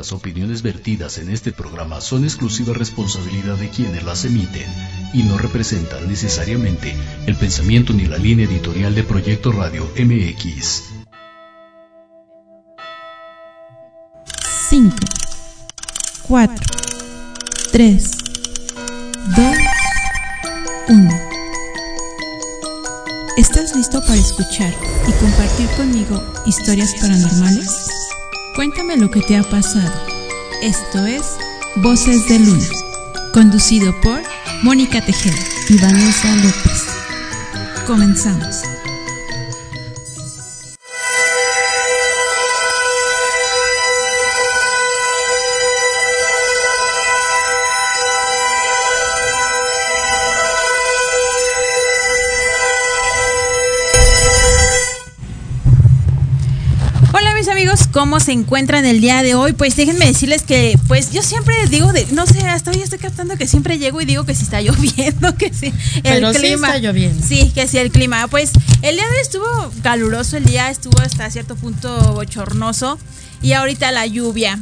Las opiniones vertidas en este programa son exclusiva responsabilidad de quienes las emiten y no representan necesariamente el pensamiento ni la línea editorial de Proyecto Radio MX. 5, 4, 3, 2, 1. ¿Estás listo para escuchar y compartir conmigo historias paranormales? Cuéntame lo que te ha pasado. Esto es Voces de Luna, conducido por Mónica Tejeda y Vanessa López. Comenzamos. ¿Cómo se encuentran el día de hoy? Pues déjenme decirles que, pues yo siempre digo, de, no sé, hasta hoy estoy captando que siempre llego y digo que si está lloviendo, que si el Pero sí clima. está lloviendo. Sí, que si el clima. Pues el día de hoy estuvo caluroso, el día estuvo hasta cierto punto bochornoso y ahorita la lluvia.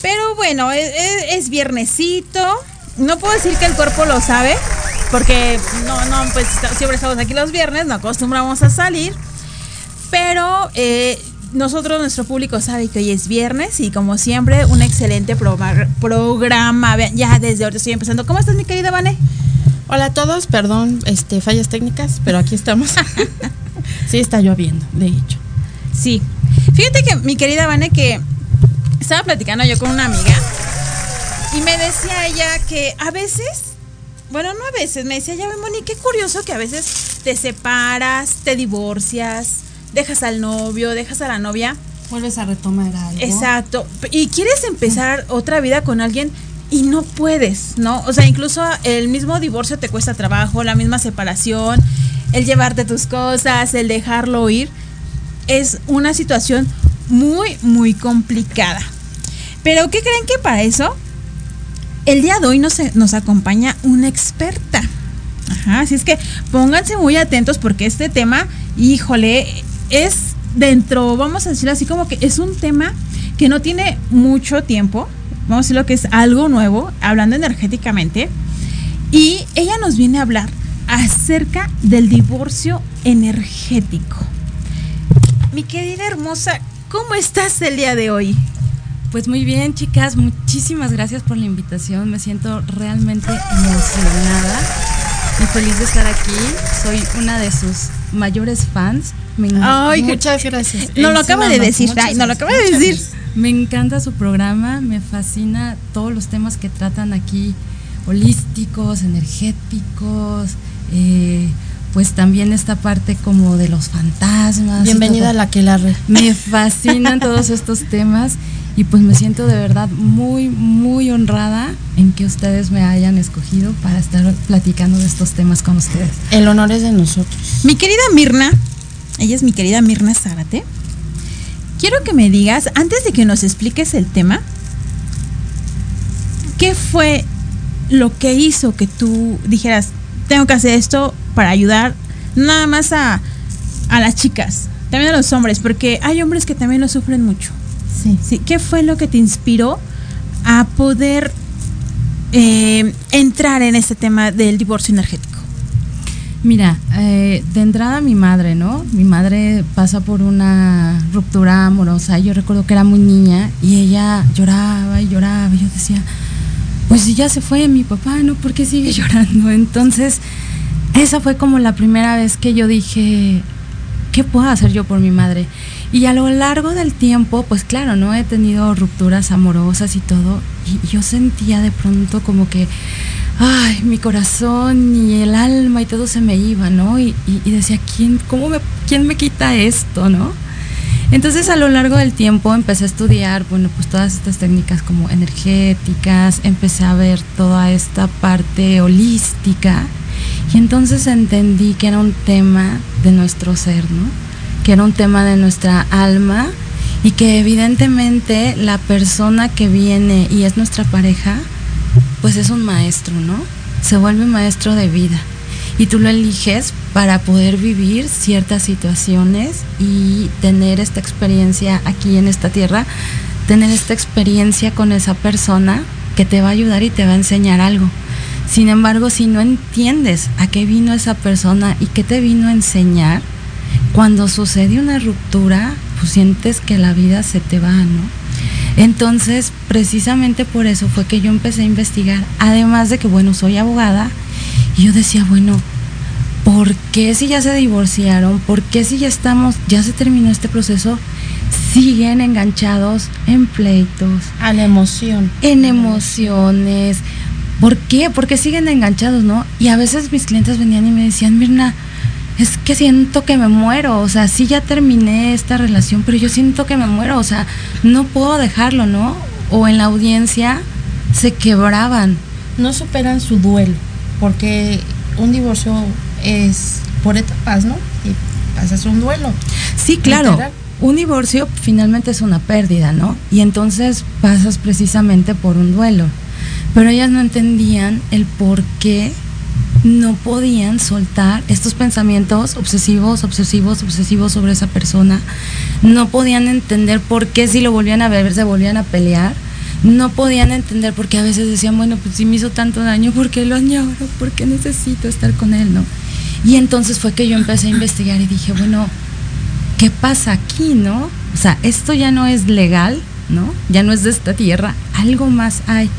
Pero bueno, es, es- es viernesito. No puedo decir que el cuerpo lo sabe, porque no, no, pues siempre estamos aquí los viernes, no acostumbramos a salir. Pero eh, nosotros, nuestro público sabe que hoy es viernes y como siempre, un excelente programa. ya desde ahorita estoy empezando. ¿Cómo estás, mi querida Vane? Hola a todos, perdón, este, fallas técnicas, pero aquí estamos. sí está lloviendo, de hecho. Sí. Fíjate que mi querida Vane, que estaba platicando yo con una amiga y me decía ella que a veces, bueno, no a veces, me decía, ya ven, Moni, qué curioso que a veces te separas, te divorcias, dejas al novio, dejas a la novia. Vuelves a retomar algo. Exacto. Y quieres empezar otra vida con alguien y no puedes, ¿no? O sea, incluso el mismo divorcio te cuesta trabajo, la misma separación, el llevarte tus cosas, el dejarlo ir, es una situación muy, muy complicada. Pero ¿qué creen que para eso? El día de hoy nos, nos acompaña una experta. Ajá, así es que pónganse muy atentos porque este tema, híjole, es dentro, vamos a decirlo así como que es un tema que no tiene mucho tiempo, vamos a decirlo que es algo nuevo, hablando energéticamente, y ella nos viene a hablar acerca del divorcio energético. Mi querida hermosa, ¿cómo estás el día de hoy? Pues muy bien, chicas, muchísimas gracias por la invitación. Me siento realmente emocionada y feliz de estar aquí. Soy una de sus mayores fans. Me, Ay, Muchas gracias. No lo acaba de decir, ay, no lo acaba de decir. gracias. me encanta su programa, me fascina todos los temas que tratan aquí, holísticos, energéticos, eh, pues también esta parte como de los fantasmas. Bienvenida a la que la re. Me fascinan todos estos temas y pues me siento de verdad muy, muy honrada en que ustedes me hayan escogido para estar platicando de estos temas con ustedes. El honor es de nosotros. Mi querida Mirna, ella es mi querida Mirna Zárate. Quiero que me digas, antes de que nos expliques el tema, ¿qué fue lo que hizo que tú dijeras, tengo que hacer esto para ayudar nada más a, a las chicas, también a los hombres, porque hay hombres que también lo sufren mucho. Sí. Sí, ¿Qué fue lo que te inspiró a poder eh, entrar en este tema del divorcio energético? Mira, eh, de entrada mi madre, ¿no? Mi madre pasa por una ruptura amorosa. Yo recuerdo que era muy niña y ella lloraba y lloraba. Y yo decía, pues si ya se fue mi papá, ¿no? ¿Por qué sigue llorando? Entonces, esa fue como la primera vez que yo dije, ¿qué puedo hacer yo por mi madre? Y a lo largo del tiempo, pues claro, ¿no? He tenido rupturas amorosas y todo. Y yo sentía de pronto como que, ay, mi corazón y el alma y todo se me iba, ¿no? Y, y- decía, ¿quién, cómo me, ¿quién me quita esto, no? Entonces a lo largo del tiempo empecé a estudiar, bueno, pues todas estas técnicas como energéticas, empecé a ver toda esta parte holística y entonces entendí que era un tema de nuestro ser, ¿no? Que era un tema de nuestra alma y que evidentemente la persona que viene y es nuestra pareja, pues es un maestro, ¿no? Se vuelve maestro de vida. y tú lo eliges para poder vivir ciertas situaciones y tener esta experiencia aquí en esta tierra, tener esta experiencia con esa persona que te va a ayudar y te va a enseñar algo. Sin embargo, si no entiendes a qué vino esa persona y qué te vino a enseñar, cuando sucede una ruptura, pues sientes que la vida se te va, ¿no? Entonces, precisamente por eso fue que yo empecé a investigar, además de que, bueno, soy abogada, y yo decía, bueno, ¿por qué si ya se divorciaron? ¿Por qué si ya estamos, ya se terminó este proceso? Siguen enganchados en pleitos. A la emoción. En emociones. ¿Por qué? Porque siguen enganchados, ¿no? Y a veces mis clientes venían y me decían, Mirna, es que siento que me muero, o sea, sí ya terminé esta relación, pero yo siento que me muero, o sea, no puedo dejarlo, ¿no? O en la audiencia se quebraban. No superan su duelo, porque un divorcio es por etapas, ¿no? Y pasas un duelo. Sí, claro. Un divorcio finalmente es una pérdida, ¿no? Y entonces pasas precisamente por un duelo. Pero ellas no entendían el por qué no podían soltar estos pensamientos obsesivos, obsesivos, obsesivos sobre esa persona. No podían entender por qué si lo volvían a ver se volvían a pelear. No podían entender por qué a veces decían, bueno, pues si me hizo tanto daño, ¿por qué lo añoro? ¿Por qué necesito estar con él? ¿no? Y entonces fue que yo empecé a investigar y dije, bueno, ¿qué pasa aquí? ¿No? O sea, esto ya no es legal, ¿no? Ya no es de esta tierra, algo más hay.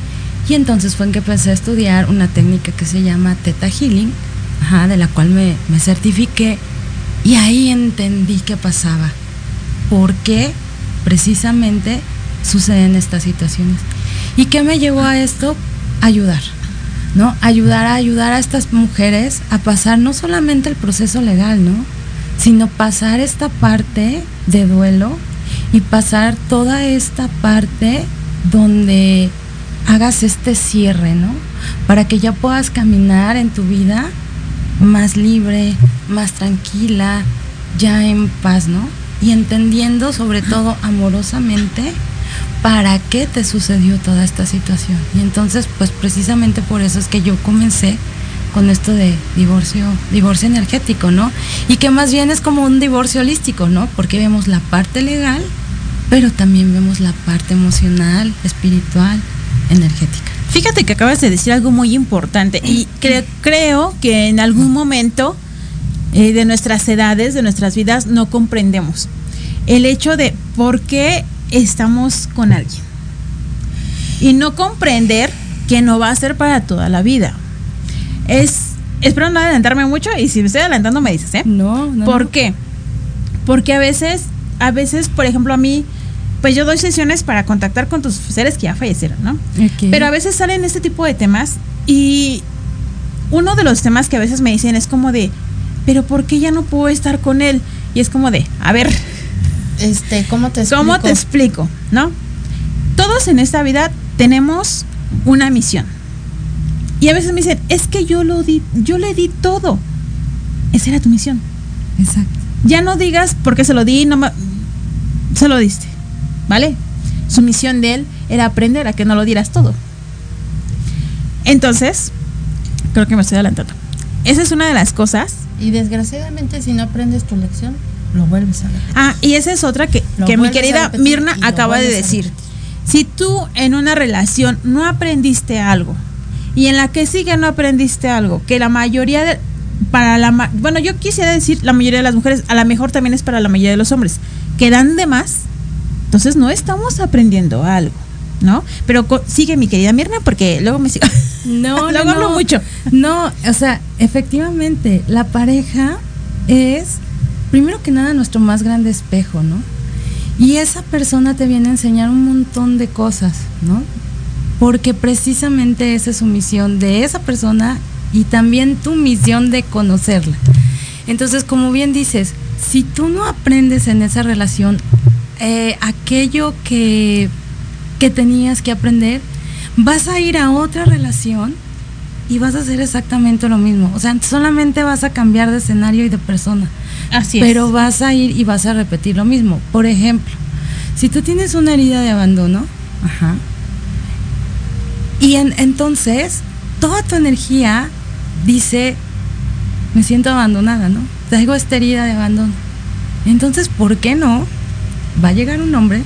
Y entonces fue en que empecé a estudiar una técnica que se llama Theta Healing, de la cual me, me certifiqué y ahí entendí qué pasaba. ¿Por qué precisamente suceden estas situaciones? ¿Y qué me llevó a esto? Ayudar, ¿no? Ayudar a ayudar a estas mujeres a pasar no solamente el proceso legal, ¿no? Sino pasar esta parte de duelo y pasar toda esta parte donde hagas este cierre, ¿no? Para que ya puedas caminar en tu vida más libre, más tranquila, ya en paz, ¿no? Y entendiendo sobre todo amorosamente para qué te sucedió toda esta situación. Y entonces, pues precisamente por eso es que yo comencé con esto de divorcio, divorcio energético, ¿no? Y que más bien es como un divorcio holístico, ¿no? Porque vemos la parte legal, pero también vemos la parte emocional, espiritual, energética. Fíjate que acabas de decir algo muy importante y creo que en algún momento eh, de nuestras edades, de nuestras vidas, no comprendemos el hecho de por qué estamos con alguien. Y no comprender que no va a ser para toda la vida. Es, espero no adelantarme mucho y si me estoy adelantando me dices, ¿eh? No, no. ¿Por qué? Porque a veces, a veces, por ejemplo, a mí pues yo doy sesiones para contactar con tus seres que ya fallecieron, ¿no? Pero a veces salen este tipo de temas y uno de los temas que a veces me dicen es como de, pero ¿por qué ya no puedo estar con él? Y es como de, a ver, este, ¿cómo te explico? ¿Cómo te explico? ¿No? Todos en esta vida tenemos una misión. Y a veces me dicen, es que yo lo di, yo le di todo. Esa era tu misión. Exacto. Ya no digas porque se lo di, no se lo diste. ¿Vale? Su misión de él era aprender a que no lo dieras todo. Entonces, creo que me estoy adelantando. Esa es una de las cosas. Y desgraciadamente si no aprendes tu lección, lo vuelves a ver. Ah, y esa es otra que, que mi querida Mirna acaba de decir. Si tú en una relación no aprendiste algo y en la que sigue no aprendiste algo, que la mayoría de, para la bueno, yo quisiera decir la mayoría de las mujeres, a lo mejor también es para la mayoría de los hombres, que dan de más, entonces no estamos aprendiendo algo, ¿no? Pero sigue mi querida Mirna porque luego me sigo. No, luego no, hablo mucho. No, o sea, efectivamente, la pareja es primero que nada nuestro más grande espejo, ¿no? Y esa persona te viene a enseñar un montón de cosas, ¿no? Porque precisamente esa es su misión de esa persona y también tu misión de conocerla. Entonces, como bien dices, si tú no aprendes en esa relación eh, aquello que, que tenías que aprender, vas a ir a otra relación y vas a hacer exactamente lo mismo. O sea, solamente vas a cambiar de escenario y de persona. Así pero vas a ir y vas a repetir lo mismo. Por ejemplo, si tú tienes una herida de abandono, ajá, y entonces toda tu energía dice, me siento abandonada, ¿no? Traigo esta herida de abandono. Entonces, ¿por qué no? Va a llegar un hombre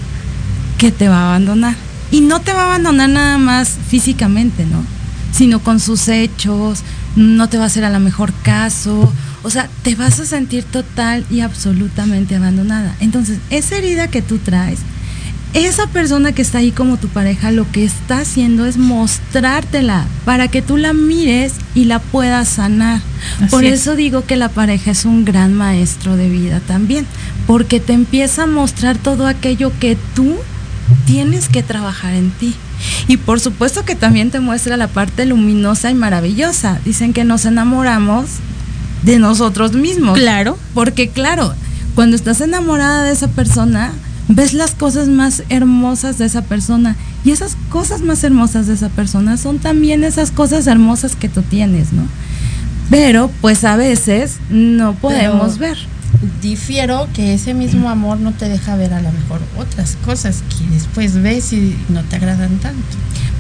que te va a abandonar. Y no te va a abandonar nada más físicamente, ¿no? Sino con sus hechos, no te va a hacer a lo mejor caso. O sea, te vas a sentir total y absolutamente abandonada. Entonces, esa herida que tú traes, esa persona que está ahí como tu pareja, lo que está haciendo es mostrártela para que tú la mires y la puedas sanar. Así Por es. eso digo que la pareja es un gran maestro de vida también, porque te empieza a mostrar todo aquello que tú tienes que trabajar en ti. Y por supuesto que también te muestra la parte luminosa y maravillosa. Dicen que nos enamoramos de nosotros mismos. Claro. Porque claro, cuando estás enamorada de esa persona, ves las cosas más hermosas de esa persona. Y esas cosas más hermosas de esa persona son también esas cosas hermosas que tú tienes, ¿no? Pero pues a veces no podemos ver. Difiero que ese mismo amor no te deja ver a lo mejor otras cosas que después ves y no te agradan tanto.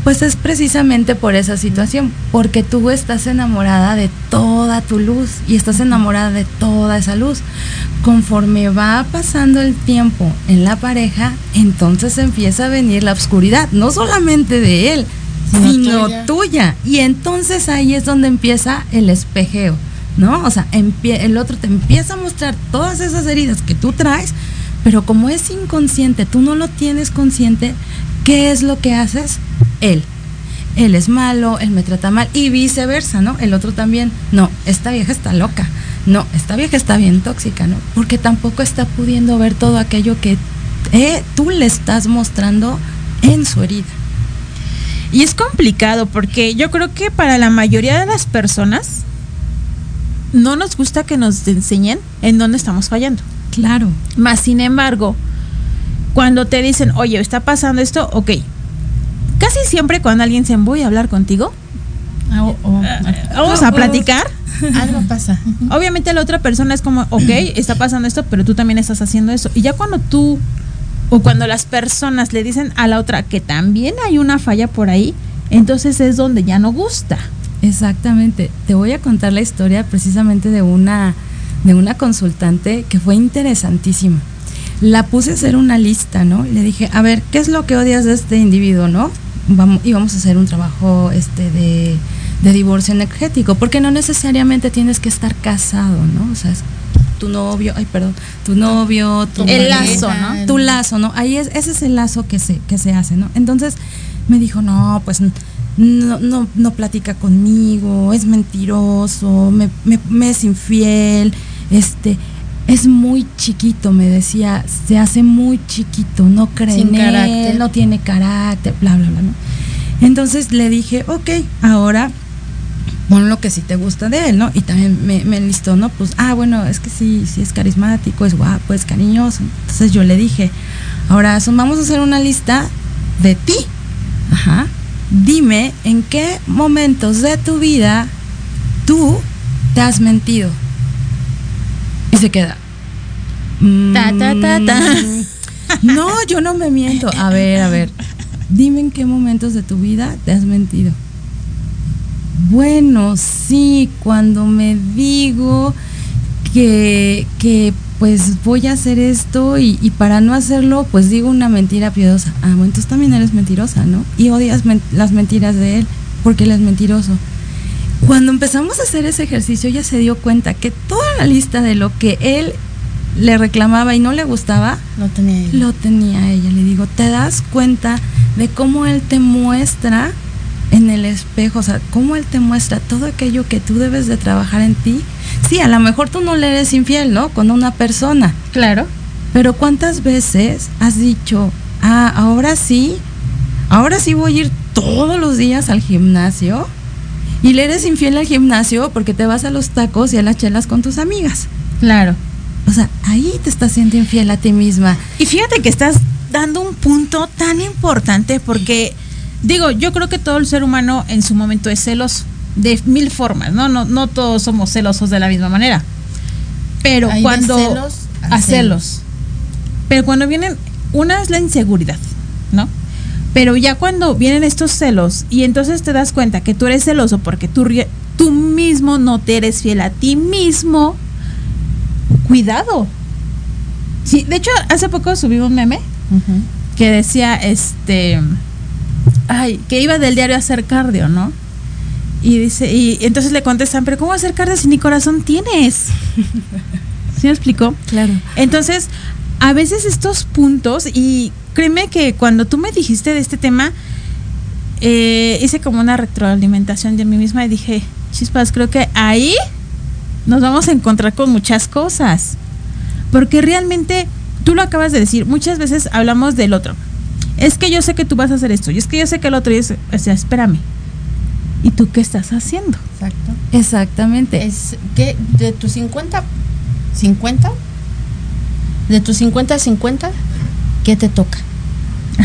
Pues es precisamente por esa situación, porque tú estás enamorada de toda tu luz y estás enamorada de toda esa luz. Conforme va pasando el tiempo en la pareja, entonces empieza a venir la oscuridad, no solamente de él, Sino sino, tuya. tuya. Y entonces ahí es donde empieza el espejeo, ¿no? O sea, el otro te empieza a mostrar todas esas heridas que tú traes, pero como es inconsciente, tú no lo tienes consciente, ¿qué es lo que haces? Él. Él es malo, él me trata mal y viceversa, ¿no? El otro también, no, esta vieja está loca, no, esta vieja está bien tóxica, ¿no? Porque tampoco está pudiendo ver todo aquello que eh, tú le estás mostrando en su herida. Y es complicado porque yo creo que para la mayoría de las personas no nos gusta que nos enseñen en dónde estamos fallando. Claro. Más sin embargo, cuando te dicen, oye, está pasando esto, ok. Casi siempre cuando alguien se voy a hablar contigo, Ah, o- o- vamos a platicar. algo pasa. Obviamente la otra persona es como, ok, está pasando esto, pero tú también estás haciendo eso. Y ya cuando tú, o cuando las personas le dicen a la otra que también hay una falla por ahí, entonces es donde ya no gusta. Exactamente. Te voy a contar la historia precisamente de una de una consultante que fue interesantísima. La puse a hacer una lista, ¿no? Y le dije, a ver, ¿qué es lo que odias de este individuo, no? Vamos, y vamos a hacer un trabajo este de, de divorcio energético, porque no necesariamente tienes que estar casado, ¿no? O sea, es tu novio, ay, perdón, tu novio, tu El pareja, lazo, ¿no? Tu lazo, ¿no? Ahí es, ese es el lazo que se, que se hace, ¿no? Entonces me dijo, no, pues no, no, no platica conmigo, es mentiroso, me, me, me es infiel, este, es muy chiquito, me decía, se hace muy chiquito, no cree Sin en él, carácter. no tiene carácter, bla, bla, bla, ¿no? Entonces le dije, ok, ahora pon lo que sí te gusta de él, ¿no? Y también me, me enlistó, ¿no? Pues, ah, bueno, es que sí, sí es carismático, es guapo, es cariñoso. Entonces yo le dije, ahora son- vamos a hacer una lista de ti. Ajá. Dime en qué momentos de tu vida tú te has mentido. Y se queda. Ta, ta, ta, ta. "Mm, No, yo no me miento. A ver, a ver. Dime en qué momentos de tu vida te has mentido. Bueno, sí, cuando me digo que, que pues voy a hacer esto y, y para no hacerlo, pues digo una mentira piadosa. Ah, bueno, entonces también eres mentirosa, ¿no? Y odias men- las mentiras de él porque él es mentiroso. Cuando empezamos a hacer ese ejercicio, ella se dio cuenta que toda la lista de lo que él le reclamaba y no le gustaba, tenía lo tenía ella. Le digo, ¿te das cuenta de cómo él te muestra en el espejo? O sea, cómo él te muestra todo aquello que tú debes de trabajar en ti. Sí, a lo mejor tú no le eres infiel, ¿no? Con una persona. Claro. Pero ¿cuántas veces has dicho, ah, ahora sí, ahora sí voy a ir todos los días al gimnasio? Y le eres infiel al gimnasio porque te vas a los tacos y a las chelas con tus amigas. Claro. O sea, ahí te estás siendo infiel a ti misma. Y fíjate que estás dando un punto tan importante porque, digo, yo creo que todo el ser humano en su momento es celoso de mil formas, ¿no? No, no todos somos celosos de la misma manera. Pero cuando... celos a a celos. Pero cuando vienen, una es la inseguridad. Pero ya cuando vienen estos celos y entonces te das cuenta que tú eres celoso porque tú tú mismo no te eres fiel a ti mismo, cuidado. Sí, de hecho, hace poco subí un meme que decía, este, ay, que iba del diario a hacer cardio, ¿no? Y dice, y entonces le contestan, pero ¿cómo hacer cardio si ni corazón tienes? ¿Sí me explicó? Claro. Entonces, a veces estos puntos, y créeme que cuando tú me dijiste de este tema, eh, hice como una retroalimentación de mí misma y dije, chispas, creo que ahí nos vamos a encontrar con muchas cosas. Porque realmente, tú lo acabas de decir, muchas veces hablamos del otro. Es que yo sé que tú vas a hacer esto, y es que yo sé que el otro, y es, o sea, espérame. ¿Y tú qué estás haciendo? Exacto. Exactamente. Es que de tus 50, 50, de tus 50 a 50, ¿qué te toca?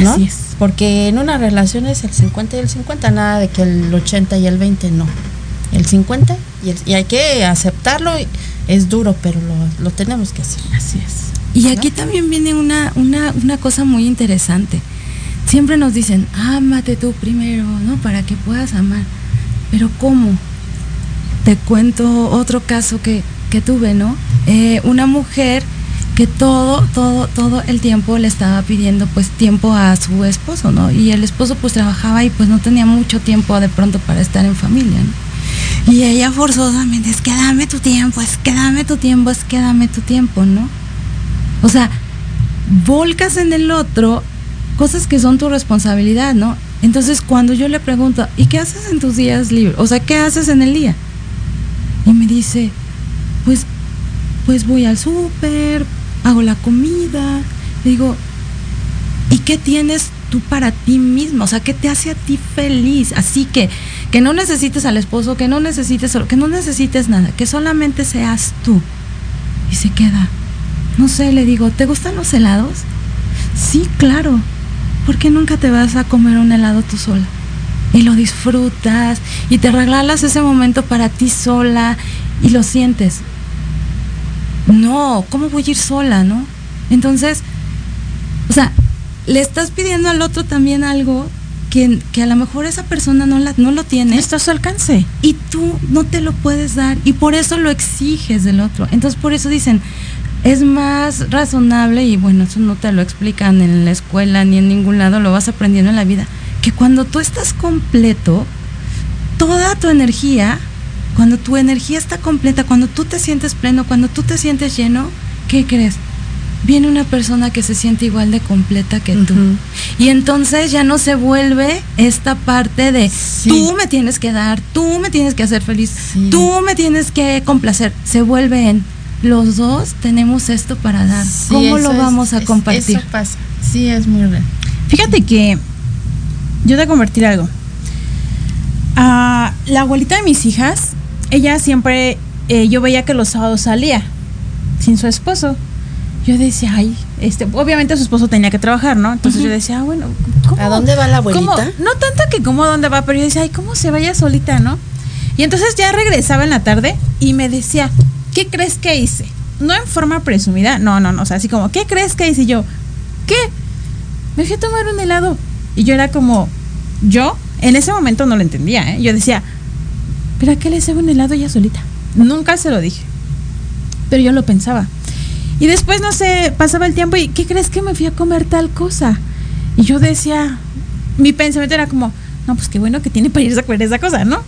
¿No? Así es. Porque en una relación es el 50 y el 50, nada de que el 80 y el 20, no. El 50 y, el- y hay que aceptarlo, es duro, pero lo, lo tenemos que hacer. Así es. Y aquí también viene una, una, una cosa muy interesante. Siempre nos dicen, ámate tú primero, ¿no? Para que puedas amar. Pero ¿cómo? Te cuento otro caso que, que tuve, ¿no? Eh, una mujer todo, todo, todo el tiempo le estaba pidiendo pues tiempo a su esposo, ¿no? Y el esposo pues trabajaba y pues no tenía mucho tiempo de pronto para estar en familia, ¿no? Y ella forzosamente, es que dame tu tiempo, es que dame tu tiempo, es que dame tu tiempo, ¿no? O sea, volcas en el otro cosas que son tu responsabilidad, ¿no? Entonces, cuando yo le pregunto, ¿y qué haces en tus días libres? O sea, ¿qué haces en el día? Y me dice, pues, pues voy al súper, hago la comida. Digo, ¿y qué tienes tú para ti mismo? O sea, ¿qué te hace a ti feliz? Así que, que no necesites al esposo, que no necesites, que no necesites nada, que solamente seas tú. Y se queda. No sé, le digo, ¿te gustan los helados? Sí, claro. ¿Por qué nunca te vas a comer un helado tú sola? Y lo disfrutas y te regalas ese momento para ti sola y lo sientes. No, ¿cómo voy a ir sola, no? Entonces, o sea, le estás pidiendo al otro también algo que, que a lo mejor esa persona no, la, no lo tiene está a su alcance. y tú no te lo puedes dar y por eso lo exiges del otro. Entonces por eso dicen, es más razonable y bueno, eso no te lo explican en la escuela ni en ningún lado, lo vas aprendiendo en la vida, que cuando tú estás completo, toda tu energía, cuando tu energía está completa, cuando tú te sientes pleno, cuando tú te sientes lleno, ¿qué crees? Viene una persona que se siente igual de completa que tú. Y entonces ya no se vuelve esta parte de Sí. tú me tienes que dar, tú me tienes que hacer feliz, Sí. tú me tienes que complacer. Se vuelve en los dos tenemos esto para dar. Sí, ¿Cómo lo es- vamos a es- compartir? Eso pasa. Sí, es muy real. Fíjate que yo te convertir algo. Ah, la abuelita de mis hijas, ella siempre, eh, yo veía que los sábados salía sin su esposo. Yo decía, ay, este, obviamente su esposo tenía que trabajar, ¿no? Entonces yo decía, ah, bueno, ¿cómo? ¿A dónde va la abuelita? ¿Cómo? No tanto que cómo a dónde va, pero yo decía, ay, ¿cómo se vaya solita, no? Y entonces ya regresaba en la tarde y me decía, ¿qué crees que hice? No en forma presumida, no, no, no, o sea, así como, ¿qué crees que hice? Y yo, ¿qué? Me fui a tomar un helado. Y yo era como, yo en ese momento no lo entendía, ¿eh? Yo decía, ¿pero a qué le hace un helado ella solita? Nunca se lo dije. Pero yo lo pensaba. Y después, no sé, pasaba el tiempo y ¿qué crees que me fui a comer tal cosa? Y yo decía, mi pensamiento era como, no, pues qué bueno que tiene para irse a comer esa cosa, ¿no?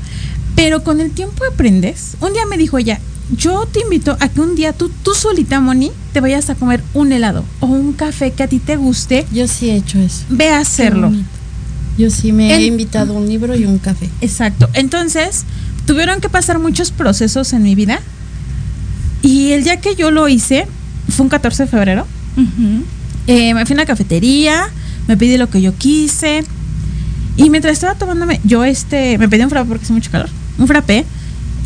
Pero con el tiempo aprendes. Un día me dijo ella, yo te invito a que un día tú, tú solita, Moni, te vayas a comer un helado o un café que a ti te guste, Yo sí he hecho eso. ve a hacerlo. Yo sí me he invitado un libro y un café. Exacto. Entonces, tuvieron que pasar muchos procesos en mi vida. Y el día que yo lo hice, fue un 14 de febrero. Ujú. Eh, me fui a una cafetería, me pedí lo que yo quise. Y mientras estaba tomándome, yo este, me pedí un frappé porque hace mucho calor, un frappé,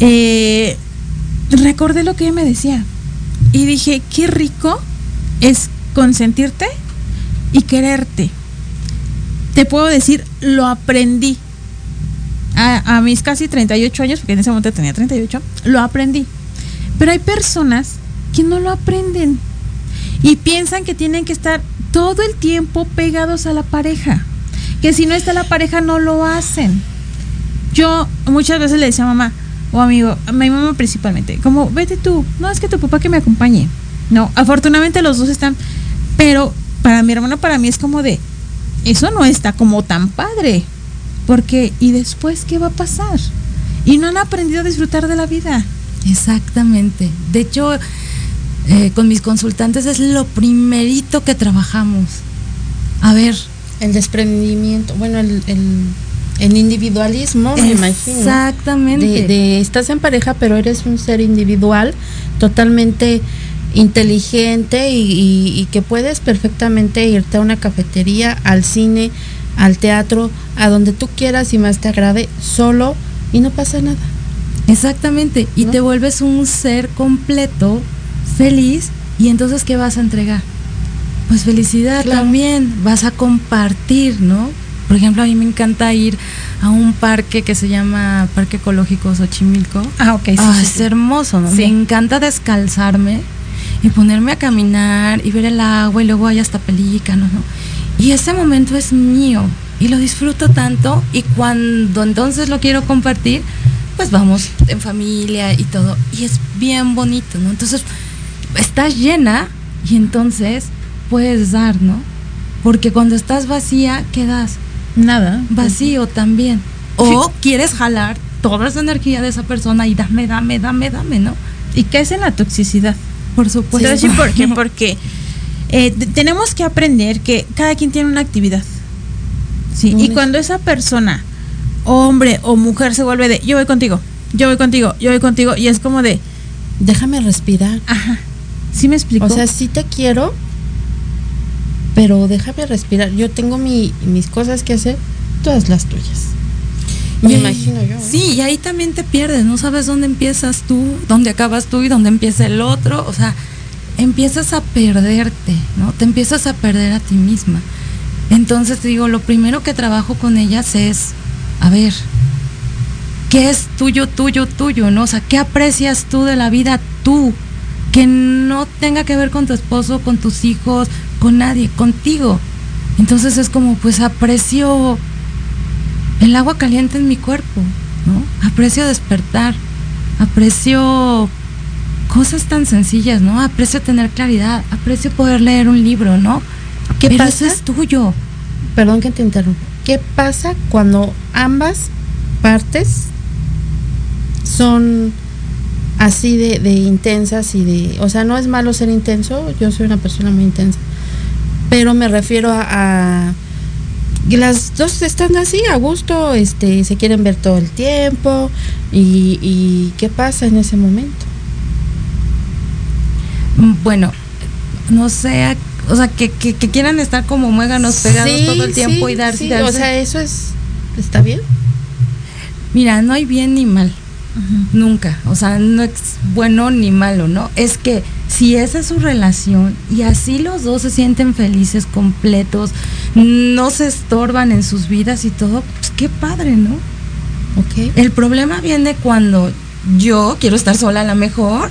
eh, recordé lo que ella me decía. Y dije, qué rico es consentirte y quererte. Te puedo decir, lo aprendí. A, a mis casi 38 años, porque en ese momento tenía 38, lo aprendí. Pero hay personas que no lo aprenden y piensan que tienen que estar todo el tiempo pegados a la pareja. Que si no está la pareja no lo hacen. Yo muchas veces le decía a mamá, o amigo, a mi mamá principalmente, como vete tú, no es que tu papá que me acompañe. No, afortunadamente los dos están, pero para mi hermano, para mí es como de, eso no está como tan padre, porque ¿y después qué va a pasar? Y no han aprendido a disfrutar de la vida. Exactamente. De hecho, eh, con mis consultantes es lo primerito que trabajamos. A ver. El desprendimiento, bueno, el, el, individualismo, me imagino. Exactamente. De, estás en pareja, pero eres un ser individual, totalmente inteligente y, que puedes perfectamente irte a una cafetería, al cine, al teatro, a donde tú quieras y más te agrade, solo y no pasa nada. Exactamente, y te vuelves un ser completo feliz y entonces ¿qué vas a entregar? Pues felicidad también, vas a compartir, ¿no? Por ejemplo, a mí me encanta ir a un parque que se llama Parque Ecológico Xochimilco. Ah, ok. Sí, ah, es hermoso, ¿no? Me encanta descalzarme y ponerme a caminar y ver el agua y luego hay hasta pelícanos, ¿no? Y ese momento es mío y lo disfruto tanto y cuando entonces lo quiero compartir, pues vamos en familia y todo. Y es bien bonito, ¿no? Entonces, estás llena y entonces puedes dar, ¿no? Porque cuando estás vacía, ¿qué das? Nada. Vacío también. O quieres jalar toda esa energía de esa persona y dame, dame, dame, dame, ¿no? Y caes en la toxicidad. Por supuesto. Sí, ¿por qué? Porque eh, tenemos que aprender que cada quien tiene una actividad. Sí, y cuando esa persona, hombre o mujer, se vuelve de yo voy contigo, yo voy contigo, yo voy contigo, y es como de déjame respirar. Ajá. ¿Sí me explico? O sea, sí te quiero, pero déjame respirar. Yo tengo mi, mis cosas que hacer, todas las tuyas. Me imagino yo. Sí, y ahí también te pierdes, no sabes dónde empiezas tú, dónde acabas tú y dónde empieza el otro. O sea, empiezas a perderte, ¿no? Te empiezas a perder a ti misma. Entonces digo, lo primero que trabajo con ellas es, a ver, ¿qué es tuyo, tuyo, tuyo? ¿No? O sea, ¿qué aprecias tú de la vida tú? que no tenga que ver con tu esposo, con tus hijos, con nadie, contigo. Entonces es como, pues aprecio el agua caliente en mi cuerpo, ¿no? Aprecio despertar, aprecio cosas tan sencillas, ¿no? Aprecio tener claridad, aprecio poder leer un libro, ¿no? ¿Qué pasa? es tuyo. Perdón que te interrumpa. ¿Qué pasa cuando ambas partes son así de, de, intensas y de, o sea, no es malo ser intenso, yo soy una persona muy intensa, pero me refiero a, las dos están así a gusto, este, se quieren ver todo el tiempo y, y qué pasa en ese momento. Bueno, no sé, o sea, que, que, quieran estar como muéganos pegados todo el tiempo y darse, sí, O sea, eso es, está bien. Mira, no hay bien ni mal. Nunca. O sea, no es bueno ni malo, ¿no? Es que si esa es su relación y así los dos se sienten felices, completos, no se estorban en sus vidas y todo, pues qué padre, ¿no? Ok. El problema viene cuando yo quiero estar sola a lo mejor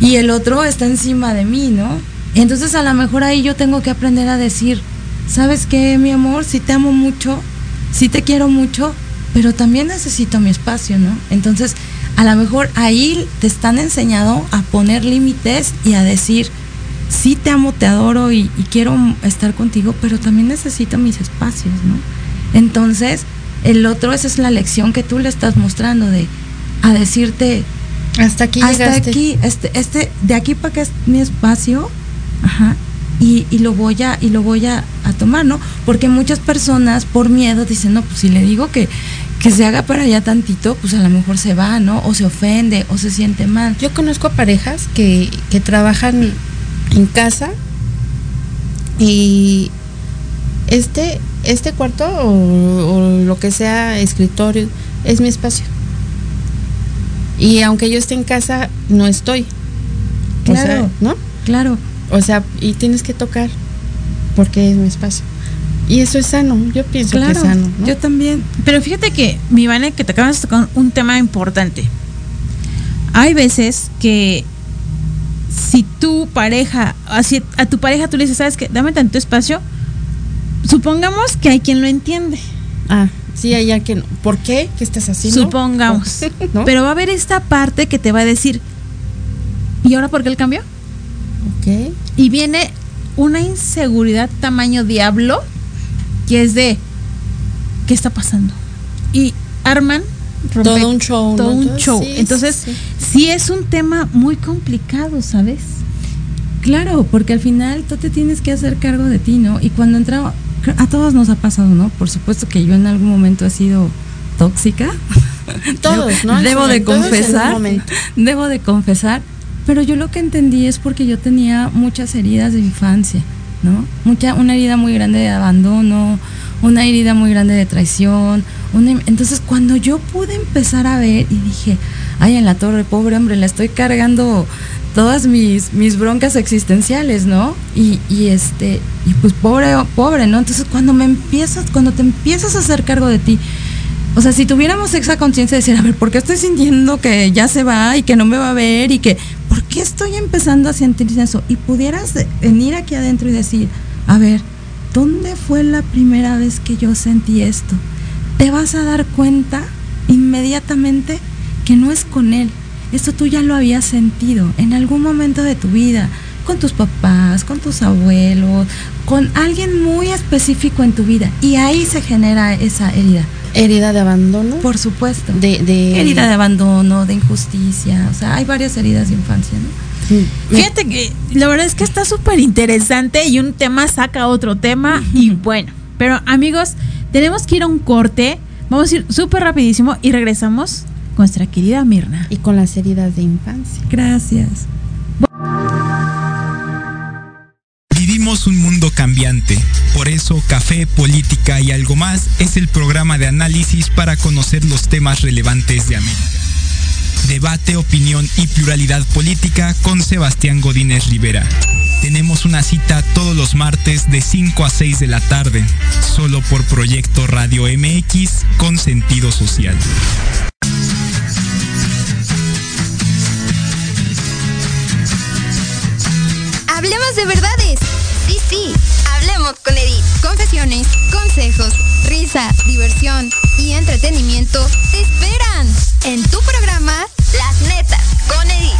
y el otro está encima de mí, ¿no? Entonces a lo mejor ahí yo tengo que aprender a decir, ¿sabes qué, mi amor? Si te amo mucho, si te quiero mucho, pero también necesito mi espacio, ¿no? Entonces, a lo mejor ahí te están enseñando a poner límites y a decir, sí te amo, te adoro y, quiero estar contigo, pero también necesito mis espacios, ¿no? Entonces, el otro, esa es la lección que tú le estás mostrando de, a decirte, hasta aquí hasta aquí, este, este, de aquí para acá es mi espacio, ajá, y, y, lo voy a y lo voy a, tomar, ¿no? Porque muchas personas por miedo dicen, no, pues si le digo que, que se haga para allá tantito, pues a lo mejor se va, ¿no? O se ofende o se siente mal. Yo conozco parejas que, que trabajan en casa y este, este cuarto o, lo que sea escritorio es mi espacio. Y aunque yo esté en casa, no estoy. Claro, ¿no? Claro. O sea, y tienes que tocar porque es mi espacio. Y eso es sano, yo pienso que es sano. Yo también. Pero fíjate que, mi Vane, que te acabas de tocar un tema importante. Hay veces que si tu pareja, así, a tu pareja tú le dices, ¿sabes qué? Dame tanto espacio. Supongamos que hay quien lo entiende. Ah, Sí, hay alguien. ¿Por qué? ¿Qué estás haciendo? Supongamos. ¿No? Pero va a haber esta parte que te va a decir, ¿y ahora por qué el cambio? Ok. Y viene una inseguridad tamaño diablo que es de, ¿qué está pasando? Y arman Todo un show. todo ¿no? un show. sí, Entonces, sí. sí es un tema muy complicado, ¿sabes? Claro, porque al final tú te tienes que hacer cargo de ti, ¿no? Y cuando entramos, a todos nos ha pasado, ¿no? Por supuesto que yo en algún momento he sido tóxica. Todos, ¿no? Debo de confesar, debo de confesar, pero yo lo que entendí es porque yo tenía muchas heridas de infancia, ¿no? Mucha, una herida muy grande de abandono, una herida muy grande de traición. una- entonces cuando yo pude empezar a ver y dije, ay, en la torre, pobre hombre, le estoy cargando todas mis, mis broncas existenciales, ¿no? Y, y este, y pues pobre, pobre, ¿no? Entonces cuando me empiezas, cuando te empiezas a hacer cargo de ti, o sea, si tuviéramos esa conciencia de decir, a ver, ¿por qué estoy sintiendo que ya se va y que no me va a ver y que, ¿por qué estoy empezando a sentir eso? Y pudieras venir aquí adentro y decir, a ver, ¿dónde fue la primera vez que yo sentí esto? Te vas a dar cuenta inmediatamente que no es con él. Esto tú ya lo habías sentido en algún momento de tu vida, con tus papás, con tus abuelos, con alguien muy específico en tu vida. Y ahí se genera esa herida. Herida de abandono. Por supuesto. de, de herida de abandono, de injusticia, o sea, hay varias heridas de infancia, ¿no? Fíjate que la verdad es que está súper interesante y un tema saca otro tema y bueno, pero amigos, tenemos que ir a un corte, vamos a ir súper rapidísimo y regresamos nuestra querida Mirna. Y con las heridas de infancia. Gracias. Vivimos un mundo cambiante. Por eso Café, Política y algo más es el programa de análisis para conocer los temas relevantes de América. Debate, opinión y pluralidad política con Sebastián Godínez Rivera. Tenemos una cita todos los martes de 5 a 6 de la tarde, solo por Proyecto Radio MX con sentido social. De verdades. Sí, sí, hablemos con Edith. Confesiones, consejos, risa, diversión y entretenimiento te esperan en tu programa Las Netas con Edith.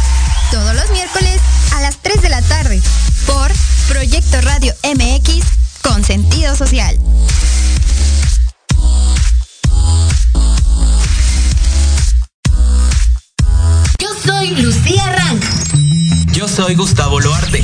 Todos los miércoles a las 3 de la tarde por Proyecto Radio MX con sentido social. Yo soy Lucía Rank. Yo soy Gustavo Loarte.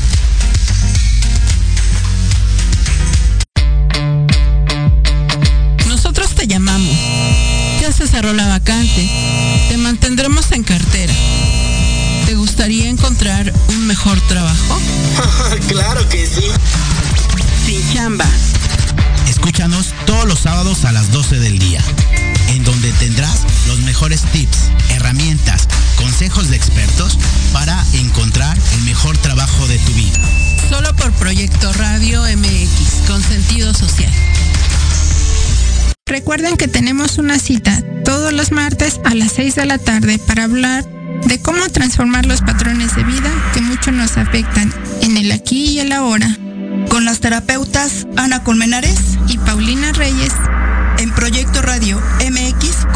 Nosotros te llamamos. Ya se cerró la vacante. Te mantendremos en cartera. ¿Te gustaría encontrar un mejor trabajo? claro que sí. Sin chamba. Escúchanos todos los sábados a las 12 del día, en donde tendrás los mejores tips, herramientas, consejos de expertos para encontrar el mejor trabajo de tu vida. Solo por Proyecto Radio MX con sentido social. Recuerden que tenemos una cita todos los martes a las 6 de la tarde para hablar de cómo transformar los patrones de vida que mucho nos afectan en el aquí y el ahora. Con las terapeutas Ana Colmenares y Paulina Reyes en Proyecto Radio MX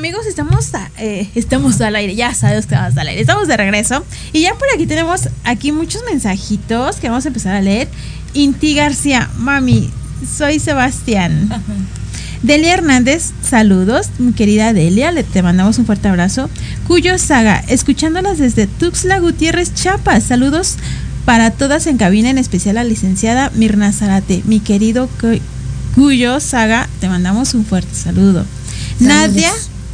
Amigos, estamos, eh, estamos al aire, ya sabes que vamos al aire, estamos de regreso y ya por aquí tenemos aquí muchos mensajitos que vamos a empezar a leer. Inti García, mami, soy Sebastián. Delia Hernández, saludos, mi querida Delia, le te mandamos un fuerte abrazo. Cuyo Saga, escuchándolas desde Tuxtla Gutiérrez, Chiapas, saludos para todas en cabina, en especial a la licenciada Mirna Zarate. Mi querido Cuyo Saga, te mandamos un fuerte saludo. Nadia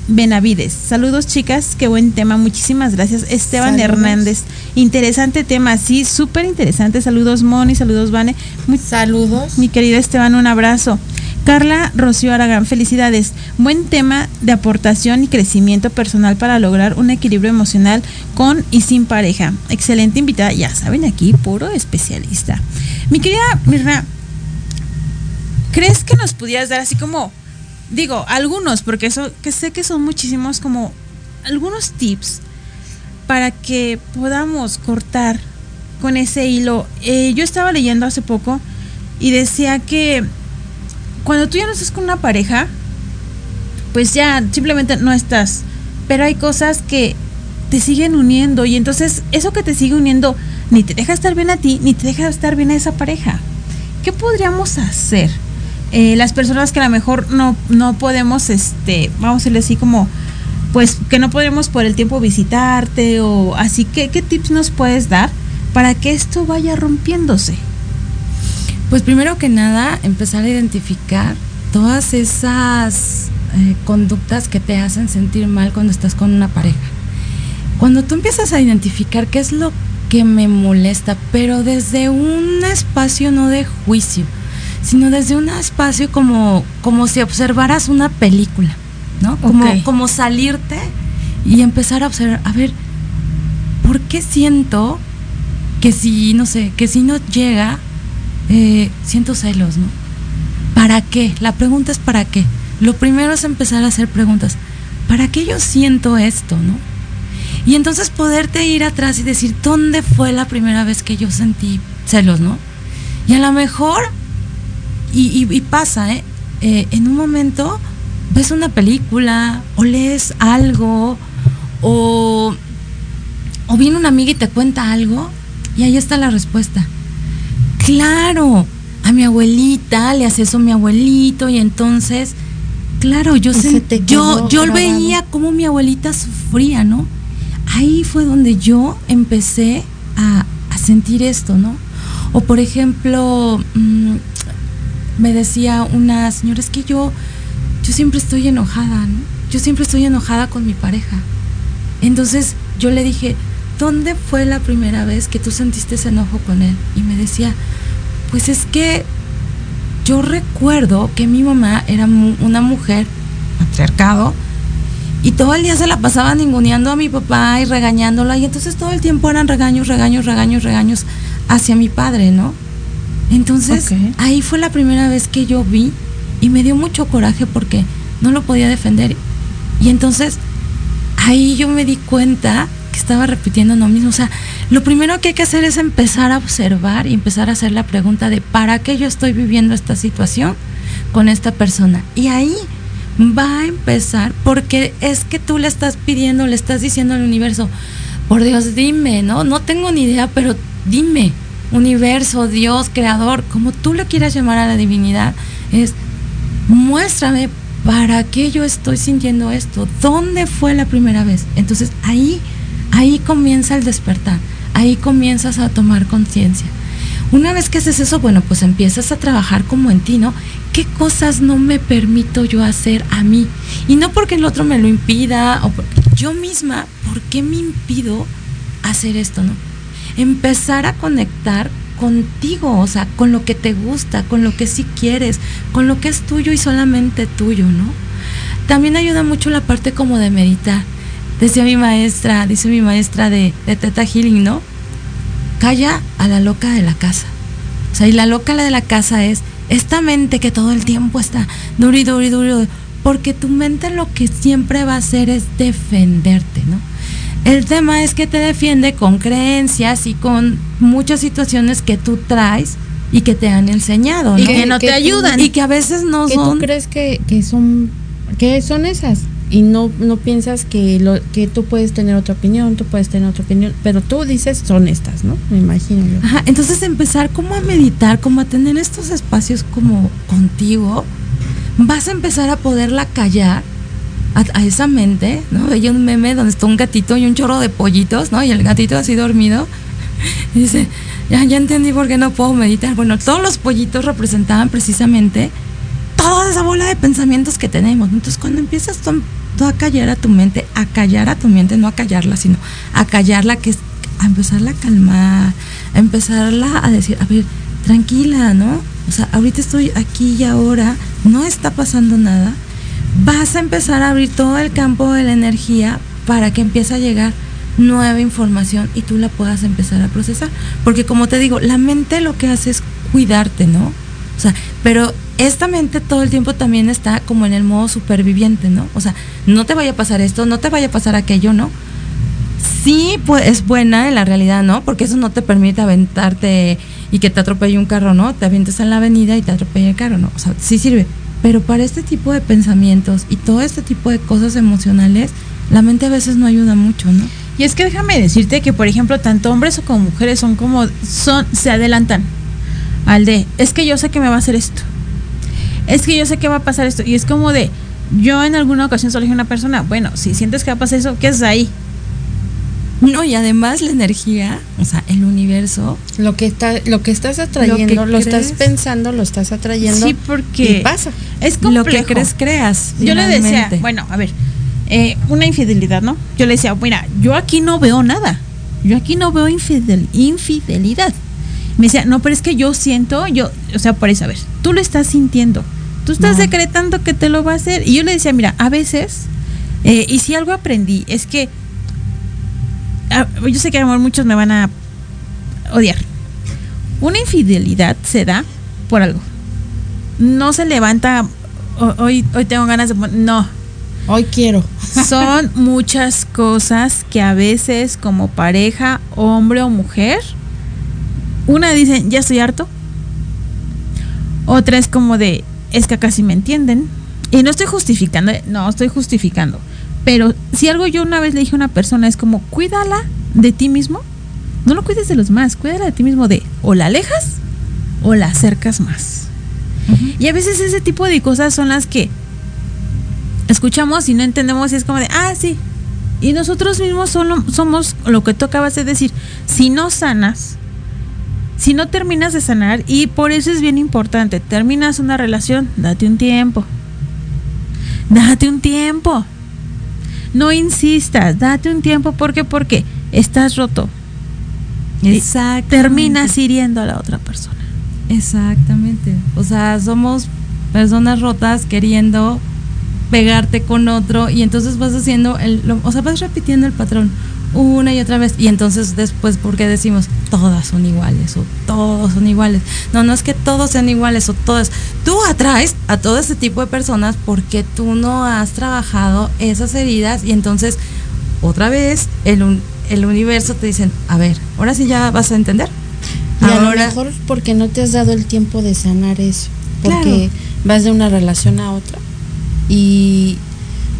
Benavides. Saludos chicas, qué buen tema, muchísimas gracias. Esteban Hernández, interesante tema, sí, súper interesante. Saludos Moni, saludos Vane. Muy, saludos. Mi querido Esteban, un abrazo. Carla Rocío Aragán, felicidades. Buen tema de aportación y crecimiento personal para lograr un equilibrio emocional con y sin pareja. Excelente invitada, ya saben, aquí puro especialista. Mi querida Mirna, ¿crees que nos pudieras dar así como digo, algunos, porque eso, que sé que son muchísimos, como algunos tips para que podamos cortar con ese hilo. Eh, yo estaba leyendo hace poco y decía que cuando tú ya no estás con una pareja, pues ya simplemente no estás. Pero hay cosas que te siguen uniendo y entonces eso que te sigue uniendo ni te deja estar bien a ti, ni te deja estar bien a esa pareja. ¿Qué podríamos hacer? Eh, las personas que a lo mejor no, no podemos, este, vamos a decirle así como, pues que no podemos por el tiempo visitarte o así, ¿qué, qué tips nos puedes dar para que esto vaya rompiéndose? Pues primero que nada, empezar a identificar todas esas eh, conductas que te hacen sentir mal cuando estás con una pareja. Cuando tú empiezas a identificar qué es lo que me molesta, pero desde un espacio no de juicio, sino desde un espacio como, como si observaras una película, ¿no? Como, como salirte y empezar a observar, a ver, ¿por qué siento que si, no sé, que si no llega, eh, siento celos, ¿no? ¿Para qué? La pregunta es ¿para qué? Lo primero es empezar a hacer preguntas. ¿Para qué yo siento esto, no? Y entonces poderte ir atrás y decir, ¿dónde fue la primera vez que yo sentí celos, no? Y a lo mejor y, pasa, ¿eh? ¿eh? En un momento ves una película o lees algo o, o viene una amiga y te cuenta algo y ahí está la respuesta. Claro, a mi abuelita le hace eso a mi abuelito y entonces, claro, yo, yo, yo veía cómo mi abuelita sufría, ¿no? Ahí fue donde yo empecé a, a sentir esto, ¿no? O por ejemplo, mm, me decía una señora, es que yo, yo siempre estoy enojada, ¿no? Yo siempre estoy enojada con mi pareja. Entonces yo le dije, ¿dónde fue la primera vez que tú sentiste ese enojo con él? Y me decía, pues es que yo recuerdo que mi mamá era una mujer acercado y todo el día se la pasaba ninguneando a mi papá y regañándola y entonces todo el tiempo eran regaños, regaños, regaños, regaños hacia mi padre, ¿no? Entonces, ahí fue la primera vez que yo vi y me dio mucho coraje porque no lo podía defender. Y entonces, ahí yo me di cuenta que estaba repitiendo lo mismo. O sea, lo primero que hay que hacer es empezar a observar y empezar a hacer la pregunta de ¿para qué yo estoy viviendo esta situación con esta persona? Y ahí va a empezar porque es que tú le estás pidiendo, le estás diciendo al universo, por Dios, dime, ¿no? No tengo ni idea, pero dime universo, Dios, creador, como tú le quieras llamar a la divinidad, es muéstrame para qué yo estoy sintiendo esto, dónde fue la primera vez. Entonces ahí, ahí comienza el despertar, ahí comienzas a tomar conciencia. Una vez que haces eso, bueno, pues empiezas a trabajar como en ti, ¿no? ¿Qué cosas no me permito yo hacer a mí? Y no porque el otro me lo impida, o porque yo misma, ¿por qué me impido hacer esto, no? Empezar a conectar contigo, o sea, con lo que te gusta, con lo que sí quieres, con lo que es tuyo y solamente tuyo, ¿no? También ayuda mucho la parte como de meditar. Decía mi maestra, dice mi maestra de, de Teta Healing, ¿no? Calla a la loca de la casa. O sea, y la loca de la casa es esta mente que todo el tiempo está duro y duro y duro, porque tu mente lo que siempre va a hacer es defenderte, ¿no? El tema es que te defiende con creencias y con muchas situaciones que tú traes y que te han enseñado, ¿no? Y que no te ayudan. Y que a veces no ¿Que son. tú crees que, que son que son esas y no no piensas que lo que tú puedes tener otra opinión, tú puedes tener otra opinión, pero tú dices son estas, ¿no? Me imagino yo. Ajá, entonces empezar como a meditar, como a tener estos espacios como contigo, vas a empezar a poderla callar a, esa mente, ¿no? Veía un meme donde está un gatito y un chorro de pollitos, ¿no? Y el gatito así dormido. Y dice, ya, entendí por qué no puedo meditar. Bueno, todos los pollitos representaban precisamente toda esa bola de pensamientos que tenemos. Entonces, cuando empiezas tú a callar a tu mente, a callar a tu mente, no a callarla, sino a callarla, que es a empezarla a calmar, a empezarla a decir, a ver, tranquila, ¿no? O sea, ahorita estoy aquí y ahora, no está pasando nada. Vas a empezar a abrir todo el campo de la energía para que empiece a llegar nueva información y tú la puedas empezar a procesar. Porque como te digo, la mente lo que hace es cuidarte, ¿no? O sea, pero esta mente todo el tiempo también está como en el modo superviviente, ¿no? O sea, no te vaya a pasar esto, no te vaya a pasar aquello, ¿no? Sí, pues es buena en la realidad, ¿no? Porque eso no te permite aventarte y que te atropelle un carro, ¿no? Te avientes en la avenida y te atropelle el carro, ¿no? O sea, sí sirve. Pero para este tipo de pensamientos y todo este tipo de cosas emocionales, la mente a veces no ayuda mucho, ¿no? Y es que déjame decirte que, por ejemplo, tanto hombres como mujeres son como, son, se adelantan al de, es que yo sé que me va a hacer esto. Es que yo sé que va a pasar esto. Y es como de, yo en alguna ocasión solo dije a una persona, bueno, si sientes que va a pasar eso, ¿qué es ahí? No, y además la energía, o sea, el universo. Lo que está, lo que estás atrayendo, lo, estás pensando, lo estás atrayendo. Sí, porque y pasa. Es Lo que complejo. crees, creas. Yo le decía, bueno, a ver, eh, una infidelidad, ¿no? Yo le decía, mira, yo aquí no veo nada. Yo aquí no veo infidel- infidelidad. Me decía, no, pero es que yo siento, yo, o sea, por eso, a ver, tú lo estás sintiendo. Tú estás No. decretando que te lo va a hacer. Y yo le decía, mira, a veces, eh, y si algo aprendí, es que, yo sé que a lo mejor muchos me van a odiar. Una infidelidad se da por algo. No se levanta, "Ho- hoy, hoy tengo ganas de... pon-". No, Hoy quiero. son muchas cosas que a veces como pareja, hombre o mujer, una dicen, ya estoy harto. Otra es como de, es que sí me entienden. Y no estoy justificando, no estoy justificando. Pero si algo yo una vez le dije a una persona es como, cuídala de ti mismo. No lo cuides de los más, cuídala de ti mismo de o la alejas o la acercas más. Y a veces ese tipo de cosas son las que escuchamos y no entendemos y es como de, ah, sí. Y nosotros mismos solo somos lo que tú acabas de decir. Si no sanas, si no terminas de sanar, y por eso es bien importante, terminas una relación, date un tiempo. Date un tiempo. No insistas, date un tiempo. ¿Por qué? Porque estás roto. Exactamente. Terminas hiriendo a la otra persona. Exactamente. O sea, somos personas rotas queriendo pegarte con otro y entonces vas haciendo el, lo- o sea, vas repitiendo el patrón una y otra vez y entonces después porque decimos todas son iguales o todos son iguales. No, no es que todos sean iguales o todas. Tú atraes a todo ese tipo de personas porque tú no has trabajado esas heridas y entonces otra vez el, el universo te dicen, a ver, ahora sí ya vas a entender. Y a lo Ahora- mejor porque no te has dado el tiempo de sanar eso. Porque Claro. vas de una relación a otra y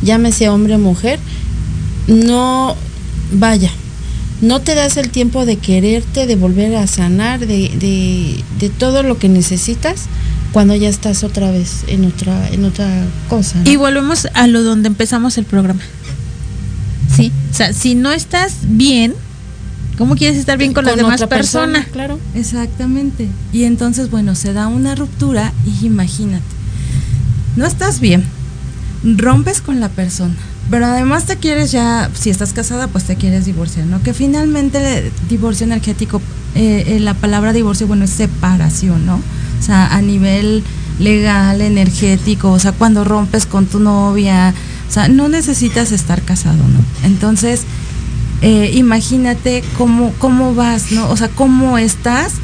llámese hombre o mujer, no vaya, no te das el tiempo de quererte, de volver a sanar, de, de, de todo lo que necesitas cuando ya estás otra vez en otra, en otra cosa. ¿no? Y volvemos a lo donde empezamos el programa. Sí, o sea, si no estás bien, ¿Cómo quieres estar bien con, las demás otra persona? personas? Claro. Exactamente. Y entonces, bueno, se da una ruptura y imagínate, no estás bien, rompes con la persona, pero además te quieres ya, si estás casada, pues te quieres divorciar, ¿no? Que finalmente divorcio energético, eh, eh, la palabra divorcio, bueno, es separación, ¿no? O sea, a nivel legal, energético, o sea, cuando rompes con tu novia, o sea, no necesitas estar casado, ¿no? Entonces, eh, imagínate cómo, cómo vas, ¿no? O sea, cómo estás.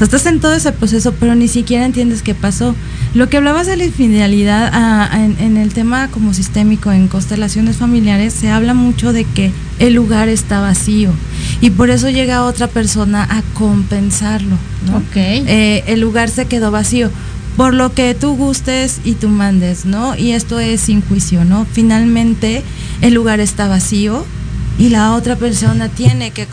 Sea, estás en todo ese proceso, pero ni siquiera entiendes qué pasó. Lo que hablabas de la infidelidad ah, en, en, el tema como sistémico en constelaciones familiares, se habla mucho de que el lugar está vacío y por eso llega otra persona a compensarlo, ¿no? Ok. Eh, el lugar se quedó vacío por lo que tú gustes y tú mandes, ¿no? Y esto es sin juicio, ¿no? Finalmente el lugar está vacío y la otra persona tiene que,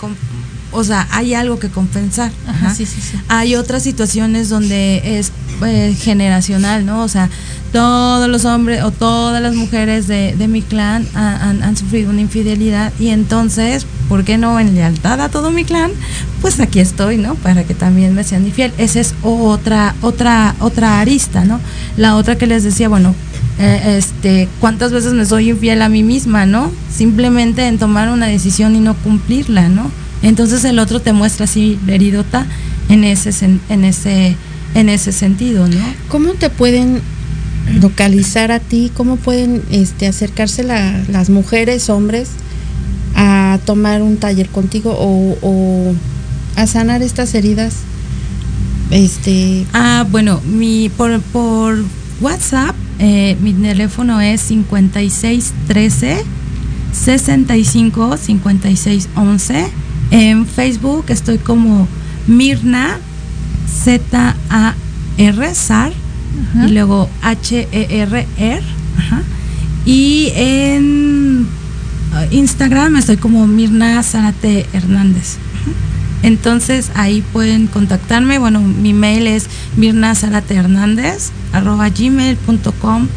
o sea, hay algo que compensar. Ajá, sí, sí, sí. Hay otras situaciones donde es eh, generacional, ¿no? O sea, todos los hombres o todas las mujeres de, de mi clan han, han, sufrido una infidelidad y entonces, ¿por qué no en lealtad a todo mi clan? Pues aquí estoy, ¿no? Para que también me sean infiel. Esa es otra, otra, otra arista, ¿no? La otra que les decía, bueno, eh, este, cuántas veces me soy infiel a mí misma, ¿no? Simplemente en tomar una decisión y no cumplirla, ¿no? Entonces el otro te muestra así heridota en ese, en ese, en ese sentido, ¿no? ¿Cómo te pueden localizar a ti? ¿Cómo pueden este, acercarse la, las mujeres, hombres, a tomar un taller contigo o, o a sanar estas heridas? Este. Ah, bueno, mi por, por WhatsApp eh, mi teléfono es 5613 65 56 11. En Facebook estoy como Mirna Z A R SAR y luego H E R R. Ajá. Y en Instagram estoy como Mirna Zarate Hernández. Entonces ahí pueden contactarme. Bueno, mi mail es mirnazaratehernández.gmail.com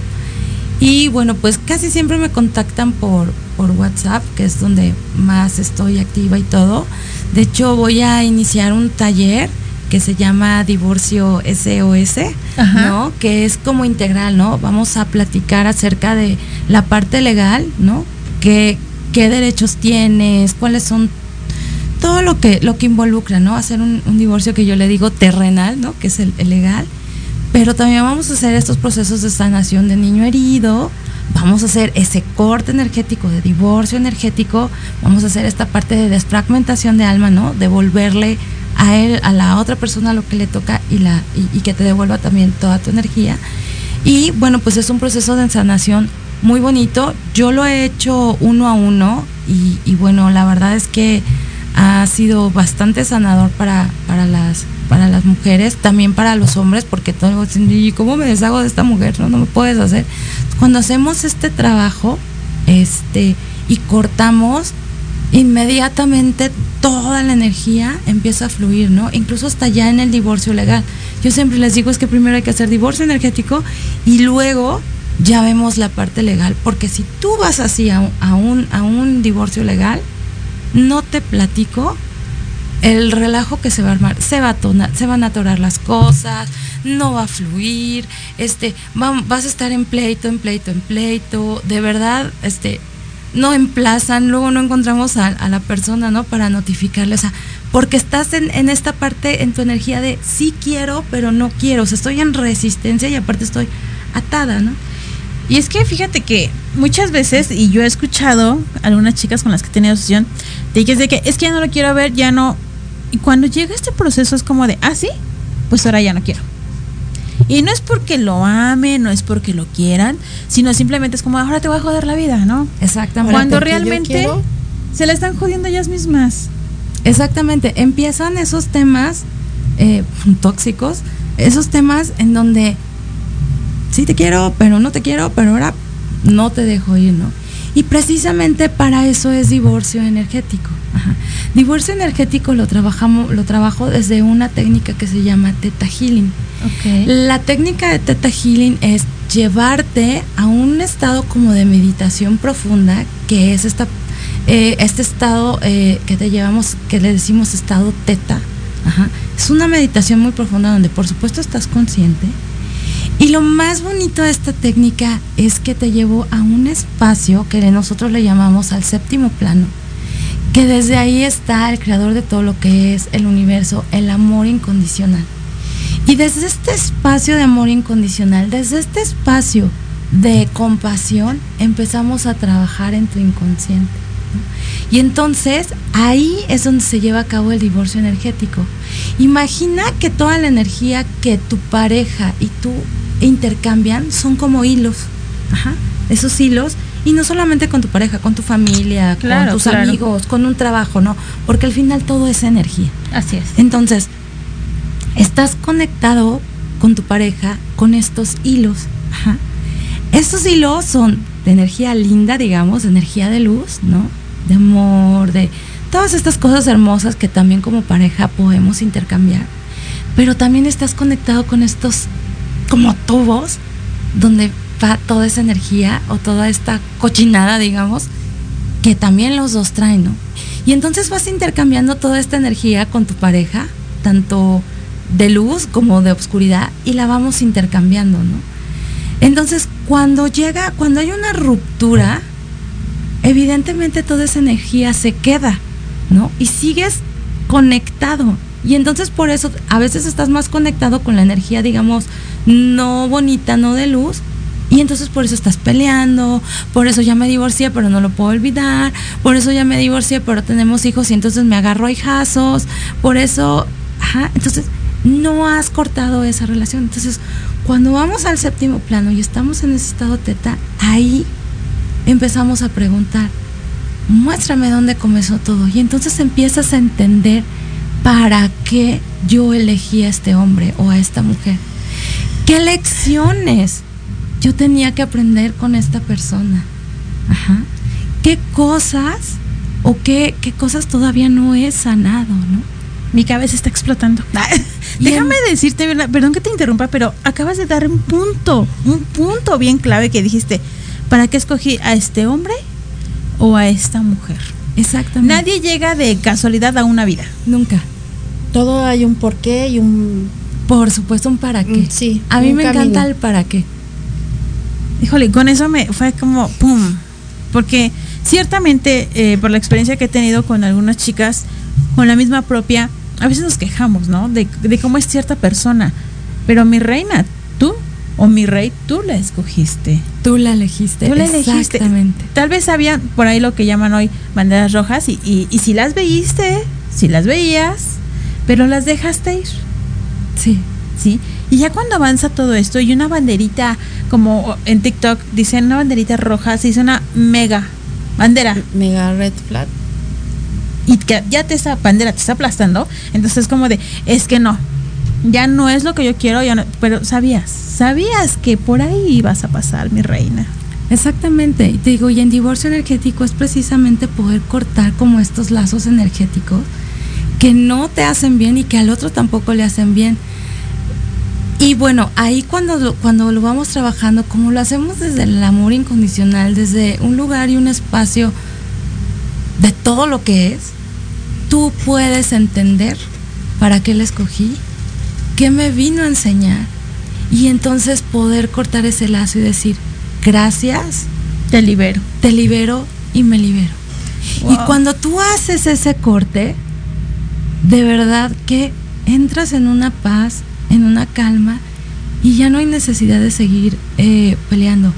y bueno, pues casi siempre me contactan por, por WhatsApp, que es donde más estoy activa y todo. De hecho, voy a iniciar un taller que se llama Divorcio SOS, Ajá. ¿no? Que es como integral, ¿no? Vamos a platicar acerca de la parte legal, ¿no? ¿Qué, qué derechos tienes? ¿Cuáles son todo lo que lo que involucra, ¿no? Hacer un, un divorcio que yo le digo terrenal, ¿no? Que es el, el, legal. Pero también vamos a hacer estos procesos de sanación de niño herido. Vamos a hacer ese corte energético de divorcio energético. Vamos a hacer esta parte de desfragmentación de alma, ¿no? Devolverle a él, a la otra persona lo que le toca y la y, que te devuelva también toda tu energía. Y bueno, pues es un proceso de sanación muy bonito. Yo lo he hecho uno a uno y, y bueno, la verdad es que ha sido bastante sanador para, para, las, para las mujeres, también para los hombres, porque todo ¿y cómo me deshago de esta mujer? No, no me puedes hacer. Cuando hacemos este trabajo este, y cortamos, inmediatamente toda la energía empieza a fluir, ¿no? Incluso hasta ya en el divorcio legal. Yo siempre les digo es que primero hay que hacer divorcio energético y luego ya vemos la parte legal, porque si tú vas así a un, a un divorcio legal, no te platico el relajo que se va a armar, se, va a se van a atorar las cosas, no va a fluir, este, va, vas a estar en pleito, en pleito, en pleito, de verdad, este, no emplazan, luego no encontramos a, a la persona, ¿no? Para notificarle, o sea, porque estás en, en, esta parte, en tu energía de sí quiero, pero no quiero, o sea, estoy en resistencia y aparte estoy atada, ¿no? Y es que fíjate que muchas veces, y yo he escuchado a algunas chicas con las que he tenido sesión, de que es de que es que ya no lo quiero ver, ya no. Y cuando llega este proceso es como de, ah, sí, pues ahora ya no quiero. Y no es porque lo amen, no es porque lo quieran, sino simplemente es como, ahora te voy a joder la vida, ¿no? Exactamente. Cuando realmente se la están jodiendo ellas mismas. Exactamente. Empiezan esos temas eh, tóxicos, esos temas en donde sí te quiero, pero no te quiero, pero ahora no te dejo ir, ¿no? Y precisamente para eso es divorcio energético. Ajá. Divorcio energético lo trabajamos, lo trabajo desde una técnica que se llama Theta Healing. Okay. La técnica de Theta Healing es llevarte a un estado como de meditación profunda, que es esta eh, este estado eh, que te llevamos, que le decimos estado teta, ajá, es una meditación muy profunda donde por supuesto estás consciente. Y lo más bonito de esta técnica es que te llevo a un espacio que nosotros le llamamos al séptimo plano, que desde ahí está el creador de todo lo que es el universo, el amor incondicional. Y desde este espacio de amor incondicional, desde este espacio de compasión, empezamos a trabajar en tu inconsciente. Y entonces ahí es donde se lleva a cabo el divorcio energético. Imagina que toda la energía que tu pareja y tú intercambian son como hilos. Ajá. Esos hilos y no solamente con tu pareja, con tu familia, Claro, con tus claro. amigos, con un trabajo, ¿no? Porque al final todo es energía. Así es. Entonces, estás conectado con tu pareja con estos hilos. Ajá. Estos hilos son de energía linda, digamos, de energía de luz, ¿no? De amor, de todas estas cosas hermosas que también como pareja podemos intercambiar. Pero también estás conectado con estos como tubos donde va toda esa energía o toda esta cochinada, digamos, que también los dos traen, ¿no? Y entonces vas intercambiando toda esta energía con tu pareja, tanto de luz como de oscuridad, y la vamos intercambiando, ¿no? Entonces, cuando llega, cuando hay una ruptura, evidentemente toda esa energía se queda, ¿no? Y sigues conectado. Y entonces por eso a veces estás más conectado con la energía, digamos, no bonita, no de luz. Y entonces por eso estás peleando, por eso ya me divorcié, pero no lo puedo olvidar, por eso ya me divorcié, pero tenemos hijos y entonces me agarro a hijazos, por eso, entonces no has cortado esa relación. Entonces, cuando vamos al séptimo plano y estamos en ese estado teta, ahí empezamos a preguntar, muéstrame dónde comenzó todo. Y entonces empiezas a entender para qué yo elegí a este hombre o a esta mujer. ¿Qué lecciones yo tenía que aprender con esta persona? Ajá. ¿Qué cosas o qué, qué cosas todavía no he sanado, no? Mi cabeza está explotando. Déjame decirte, perdón que te interrumpa, pero acabas de dar un punto, un punto bien clave que dijiste, ¿para qué escogí a este hombre o a esta mujer? Exactamente. Nadie llega de casualidad a una vida. Nunca. Todo hay un porqué y un... Por supuesto, un para qué. Sí. A mí me camino. encanta el para qué. Híjole, con eso me fue como pum. Porque ciertamente, eh, por la experiencia que he tenido con algunas chicas, con la misma propia, a veces nos quejamos, ¿no? De, de cómo es cierta persona. Pero mi reina, tú o mi rey, tú la escogiste. Tú la elegiste. Tú la elegiste. Exactamente. Tal vez había por ahí lo que llaman hoy banderas rojas y, y, y si las veíste, si las veías, pero las dejaste ir. Sí. ¿Sí? Y ya cuando avanza todo esto y una banderita, como en TikTok dicen una banderita roja, se hizo una mega bandera. Mega red flag. Y que ya te esa bandera te está aplastando, entonces es como de, es que no, ya no es lo que yo quiero, ya no, pero sabías, sabías que por ahí ibas a pasar, mi reina. Exactamente. Y te digo, y en divorcio energético es precisamente poder cortar como estos lazos energéticos que no te hacen bien y que al otro tampoco le hacen bien. Y bueno, ahí cuando lo, cuando lo vamos trabajando, como lo hacemos desde el amor incondicional, desde un lugar y un espacio de todo lo que es, tú puedes entender para qué le escogí, qué me vino a enseñar, y entonces poder cortar ese lazo y decir, gracias, te libero, te libero y me libero. Wow. Y cuando tú haces ese corte, de verdad que entras en una paz, en una calma y ya no hay necesidad de seguir eh, peleando.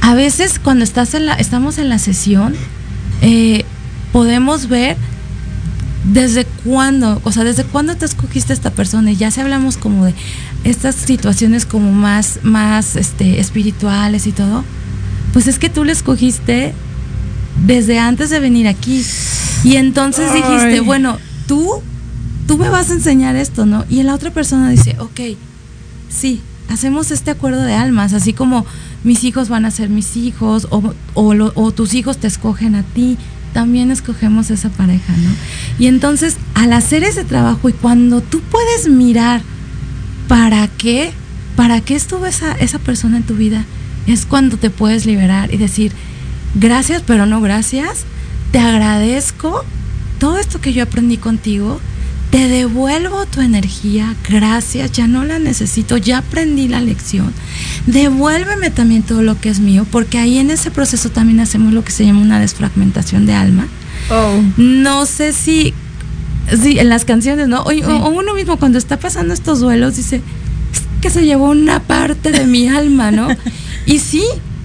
A veces cuando estás en la, estamos en la sesión, eh, podemos ver desde cuándo, o sea, desde cuándo te escogiste a esta persona y ya si hablamos como de estas situaciones como más, más este, espirituales y todo, pues es que tú le escogiste desde antes de venir aquí. Y entonces Ay. dijiste, bueno, tú, tú me vas a enseñar esto, ¿no? Y la otra persona dice, ok, sí, hacemos este acuerdo de almas, así como mis hijos van a ser mis hijos o, o, tus hijos te escogen a ti, también escogemos esa pareja, ¿no? Y entonces, al hacer ese trabajo y cuando tú puedes mirar para qué, para qué estuvo esa, esa persona en tu vida, es cuando te puedes liberar y decir, gracias, pero no gracias. te agradezco todo esto que yo aprendí contigo, te devuelvo tu energía, gracias, ya no la necesito, ya aprendí la lección. Devuélveme también todo lo que es mío, porque ahí en ese proceso también hacemos lo que se llama una desfragmentación de alma. Oh. No sé si, si en las canciones, ¿no? O, o uno mismo cuando está pasando estos duelos dice, "Es que se llevó una parte de mi alma, ¿no? y sí,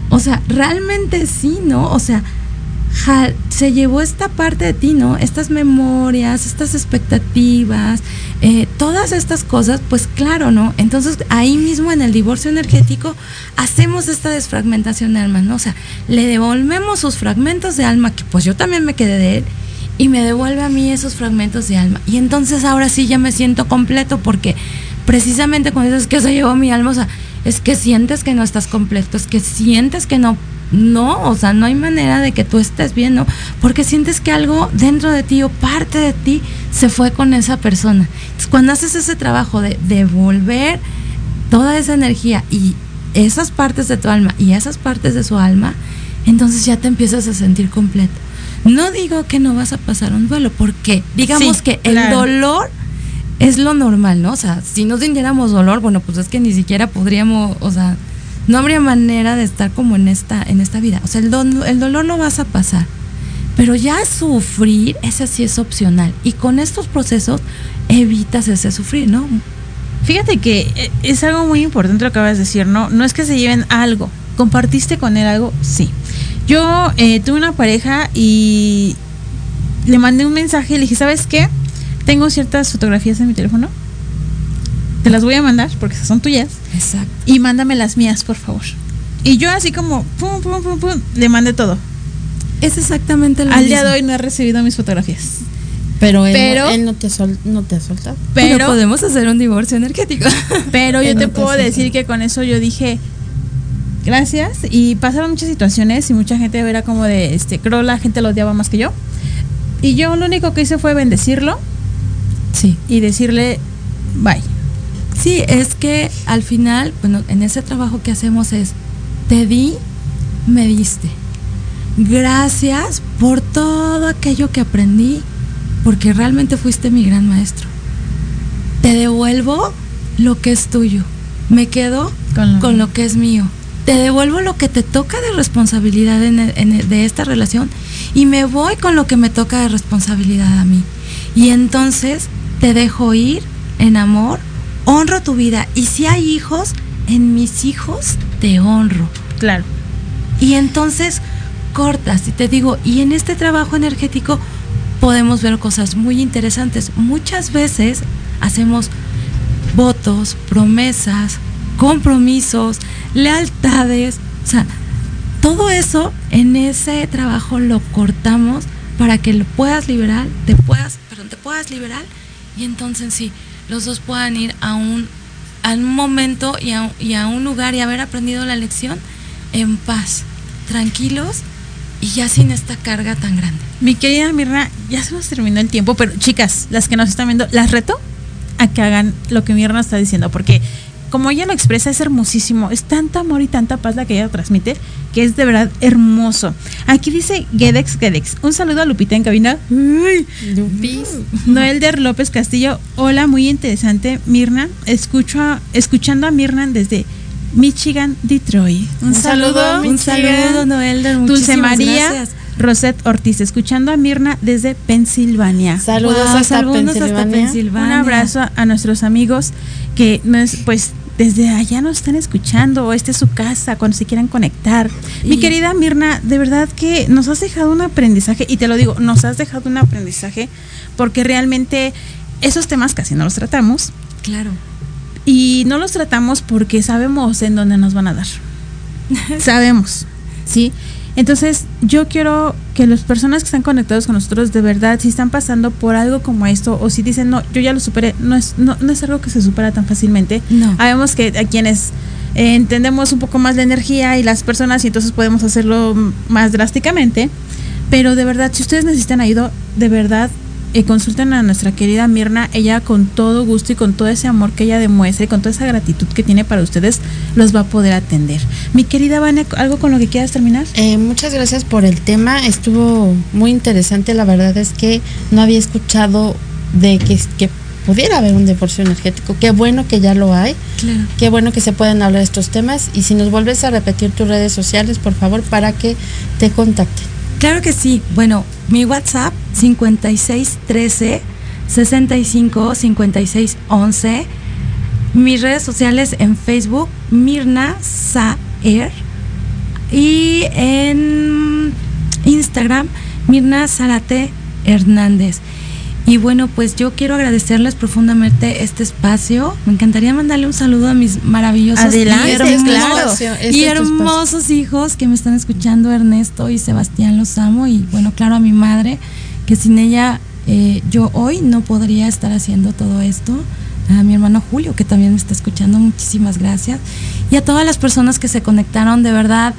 o sea, realmente sí, ¿no? O sea, se llevó esta parte de ti, ¿no? Estas memorias, estas expectativas, eh, todas estas cosas, pues claro, ¿no? Entonces ahí mismo en el divorcio energético hacemos esta desfragmentación de alma, ¿no? O sea, le devolvemos sus fragmentos de alma, que pues yo también me quedé de él, y me devuelve a mí esos fragmentos de alma. Y entonces ahora sí ya me siento completo porque precisamente cuando dices que se llevó mi alma, o sea, es que sientes que no estás completo, es que sientes que no, no, o sea, no hay manera de que tú estés bien, ¿no? Porque sientes que algo dentro de ti o parte de ti se fue con esa persona. Entonces, cuando haces ese trabajo de devolver toda esa energía y esas partes de tu alma y esas partes de su alma, entonces ya te empiezas a sentir completo. No digo que no vas a pasar un duelo, porque digamos Sí, que el claro. dolor es lo normal, ¿no? O sea, si no sintiéramos dolor, bueno, pues es que ni siquiera podríamos, o sea, no habría manera de estar como en esta, en esta vida. O sea, el, el dolor lo vas a pasar. Pero ya sufrir, ese sí es opcional. Y con estos procesos evitas ese sufrir, ¿no? Fíjate que eh, es algo muy importante lo que acabas de decir, ¿no? No es que se lleven algo. ¿Compartiste con él algo? Sí. Yo eh, tuve una pareja y le mandé un mensaje y le dije, ¿sabes qué? Tengo ciertas fotografías en mi teléfono. Te las voy a mandar porque esas son tuyas. Exacto. Y mándame las mías, por favor. Y yo así como, pum, pum, pum, pum, le mandé todo. Es exactamente lo Al día mismo. de hoy no he recibido mis fotografías. Pero él, Pero- no, él no, te sol- no te ha soltado. Pero, Pero, podemos hacer un divorcio energético. pero yo te no te puedo decir que con eso yo dije gracias y pasaron muchas situaciones y mucha gente era como de este creo la gente lo odiaba más que yo y yo lo único que hice fue bendecirlo Sí. y decirle bye Sí, es que al final, bueno, en ese trabajo que hacemos es, te di, me diste. Gracias por todo aquello que aprendí, porque realmente fuiste mi gran maestro. Te devuelvo lo que es tuyo. Me quedo Con lo- con lo que es mío. Te devuelvo lo que te toca de responsabilidad en en de esta relación y me voy con lo que me toca de responsabilidad a mí. Y entonces te dejo ir en amor, honro tu vida y si hay hijos, en mis hijos te honro. claro Y entonces cortas y te digo, y en este trabajo energético podemos ver cosas muy interesantes. Muchas veces hacemos votos, promesas, compromisos, lealtades, o sea, todo eso en ese trabajo lo cortamos para que lo puedas liberar, te puedas, perdón, te puedas liberar y entonces sí, los dos puedan ir a un, momento y a, y a un lugar y haber aprendido la lección en paz, tranquilos y ya sin esta carga tan grande. mi querida Mirna ya se nos terminó el tiempo pero chicas las que nos están viendo las reto a que hagan lo que Mirna está diciendo porque como ella lo expresa es hermosísimo es tanta amor y tanta paz la que ella transmite que es de verdad hermoso aquí dice Gedex Gedex un saludo a Lupita en cabina Uy. Noelder López Castillo, hola, muy interesante, Mirna. Escucho a- escuchando a Mirna desde Michigan, Detroit. Un, saludo, un saludo, Noelder, Dulce María gracias. Rosette Ortiz, escuchando a Mirna desde Pensilvania. Saludos Wow, hasta saludos hasta Pensilvania. Pensilvania. Un abrazo a, a nuestros amigos que nos, pues desde allá nos están escuchando, o esta es su casa, cuando se quieran conectar. Mi Y- querida Mirna, de verdad que nos has dejado un aprendizaje, y te lo digo, nos has dejado un aprendizaje, porque realmente esos temas casi no los tratamos, Claro. y no los tratamos porque sabemos en dónde nos van a dar. sabemos, ¿sí? Entonces, yo quiero que las personas que están conectados con nosotros, de verdad, si están pasando por algo como esto, o si dicen, no, yo ya lo superé, no es, no, no es algo que se supera tan fácilmente. No. Sabemos que a quienes eh, entendemos un poco más la energía y las personas, y entonces podemos hacerlo más drásticamente. Pero de verdad, si ustedes necesitan ayuda, de verdad, eh, consulten a nuestra querida Mirna. Ella con todo gusto y con todo ese amor que ella demuestra y con toda esa gratitud que tiene para ustedes, los va a poder atender. Mi querida Vane, ¿algo con lo que quieras terminar? Eh, muchas gracias por el tema. Estuvo muy interesante. La verdad es que no había escuchado de que, que pudiera haber un divorcio energético. Qué bueno que ya lo hay. Claro. Qué bueno que se pueden hablar de estos temas. Y si nos vuelves a repetir tus redes sociales, por favor, para que te contacten. Claro que sí. Bueno, mi WhatsApp 5613 65 56 11. Mis redes sociales en Facebook Mirna Saer y en Instagram Mirna Zarate Hernández. Y bueno, pues yo quiero agradecerles profundamente este espacio. Me encantaría mandarle un saludo a mis maravillosos Adelante, y hermosos, claro. Este y es tu hermosos hijos que me están escuchando, Ernesto y Sebastián, los amo. Y bueno, claro, a mi madre, que sin ella eh, yo hoy no podría estar haciendo todo esto. A mi hermano Julio, que también me está escuchando, muchísimas gracias. Y a todas las personas que se conectaron, de verdad,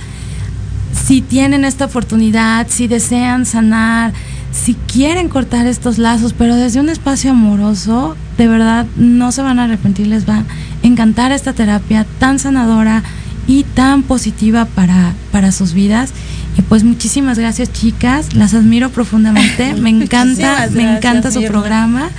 si tienen esta oportunidad, si desean sanar, si quieren cortar estos lazos, pero desde un espacio amoroso, de verdad no se van a arrepentir, les va a encantar esta terapia tan sanadora y tan positiva para, para sus vidas. Y pues muchísimas gracias chicas, las admiro profundamente, me encanta, me encanta su programa.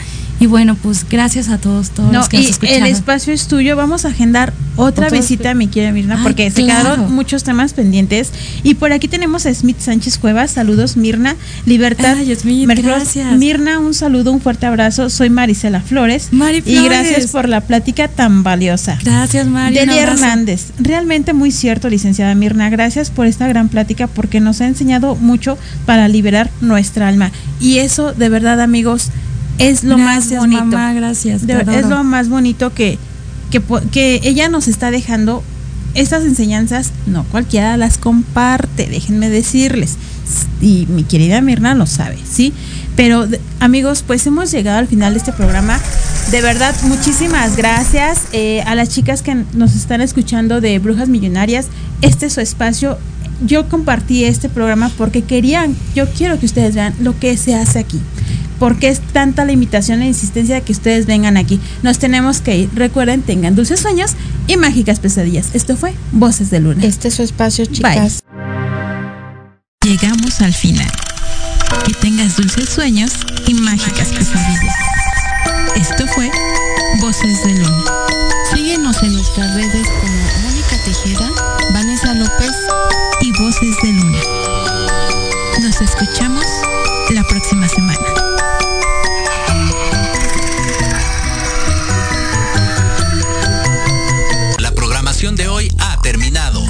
Y bueno, pues gracias a todos, todos No, los que y nos escucharon. el espacio es tuyo. Vamos a agendar otra visita, mi querida Mirna, Ay, porque se quedaron muchos temas pendientes. Y por aquí tenemos a Smith Sánchez Cuevas. Saludos, Mirna. Libertad. Ay, Smith, gracias. Mirna, un saludo, un fuerte abrazo. Soy Marisela Flores. Mari Y Flores. gracias por la plática tan valiosa. Gracias, Mari. Delia. Hernández, realmente muy cierto, licenciada Mirna. Gracias por esta gran plática porque nos ha enseñado mucho para liberar nuestra alma. Y eso, de verdad, amigos, es lo Gracias, más bonito. mamá, gracias, De- te es lo más bonito que, que, que ella nos está dejando. Estas enseñanzas, no cualquiera las comparte, déjenme decirles. Y mi querida Mirna lo sabe, ¿sí? Pero amigos, pues hemos llegado al final de este programa. De verdad, muchísimas gracias eh, a las chicas que nos están escuchando de Brujas Millonarias. Este es su espacio. Yo compartí este programa porque querían, yo quiero que ustedes vean lo que se hace aquí. Porque es tanta la invitación e insistencia de que ustedes vengan aquí. Nos tenemos que ir. Recuerden, tengan dulces sueños y mágicas pesadillas. Esto fue Voces de Luna. Este es su espacio, chicas. Llegamos al final. Que tengas dulces sueños y mágicas pesadillas. Esto fue Voces de Luna. Síguenos en nuestras redes como Mónica Tejeda, Vanessa López Voces de Luna. Nos escuchamos la próxima semana. La programación de hoy ha terminado,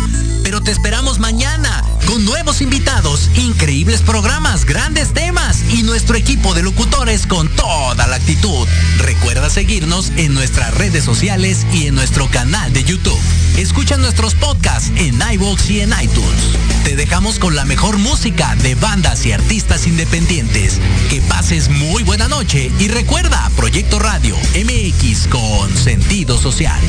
pero te esperamos mañana con nuevos invitados, increíbles programas, grandes temas y nuestro equipo de locutores con toda la actitud. Recuerda seguirnos en nuestras redes sociales y en nuestro canal de YouTube. Escucha nuestros podcasts en iVoox y en iTunes. Te dejamos con la mejor música de bandas y artistas independientes. Que pases muy buena noche y recuerda Proyecto Radio MX con sentido social.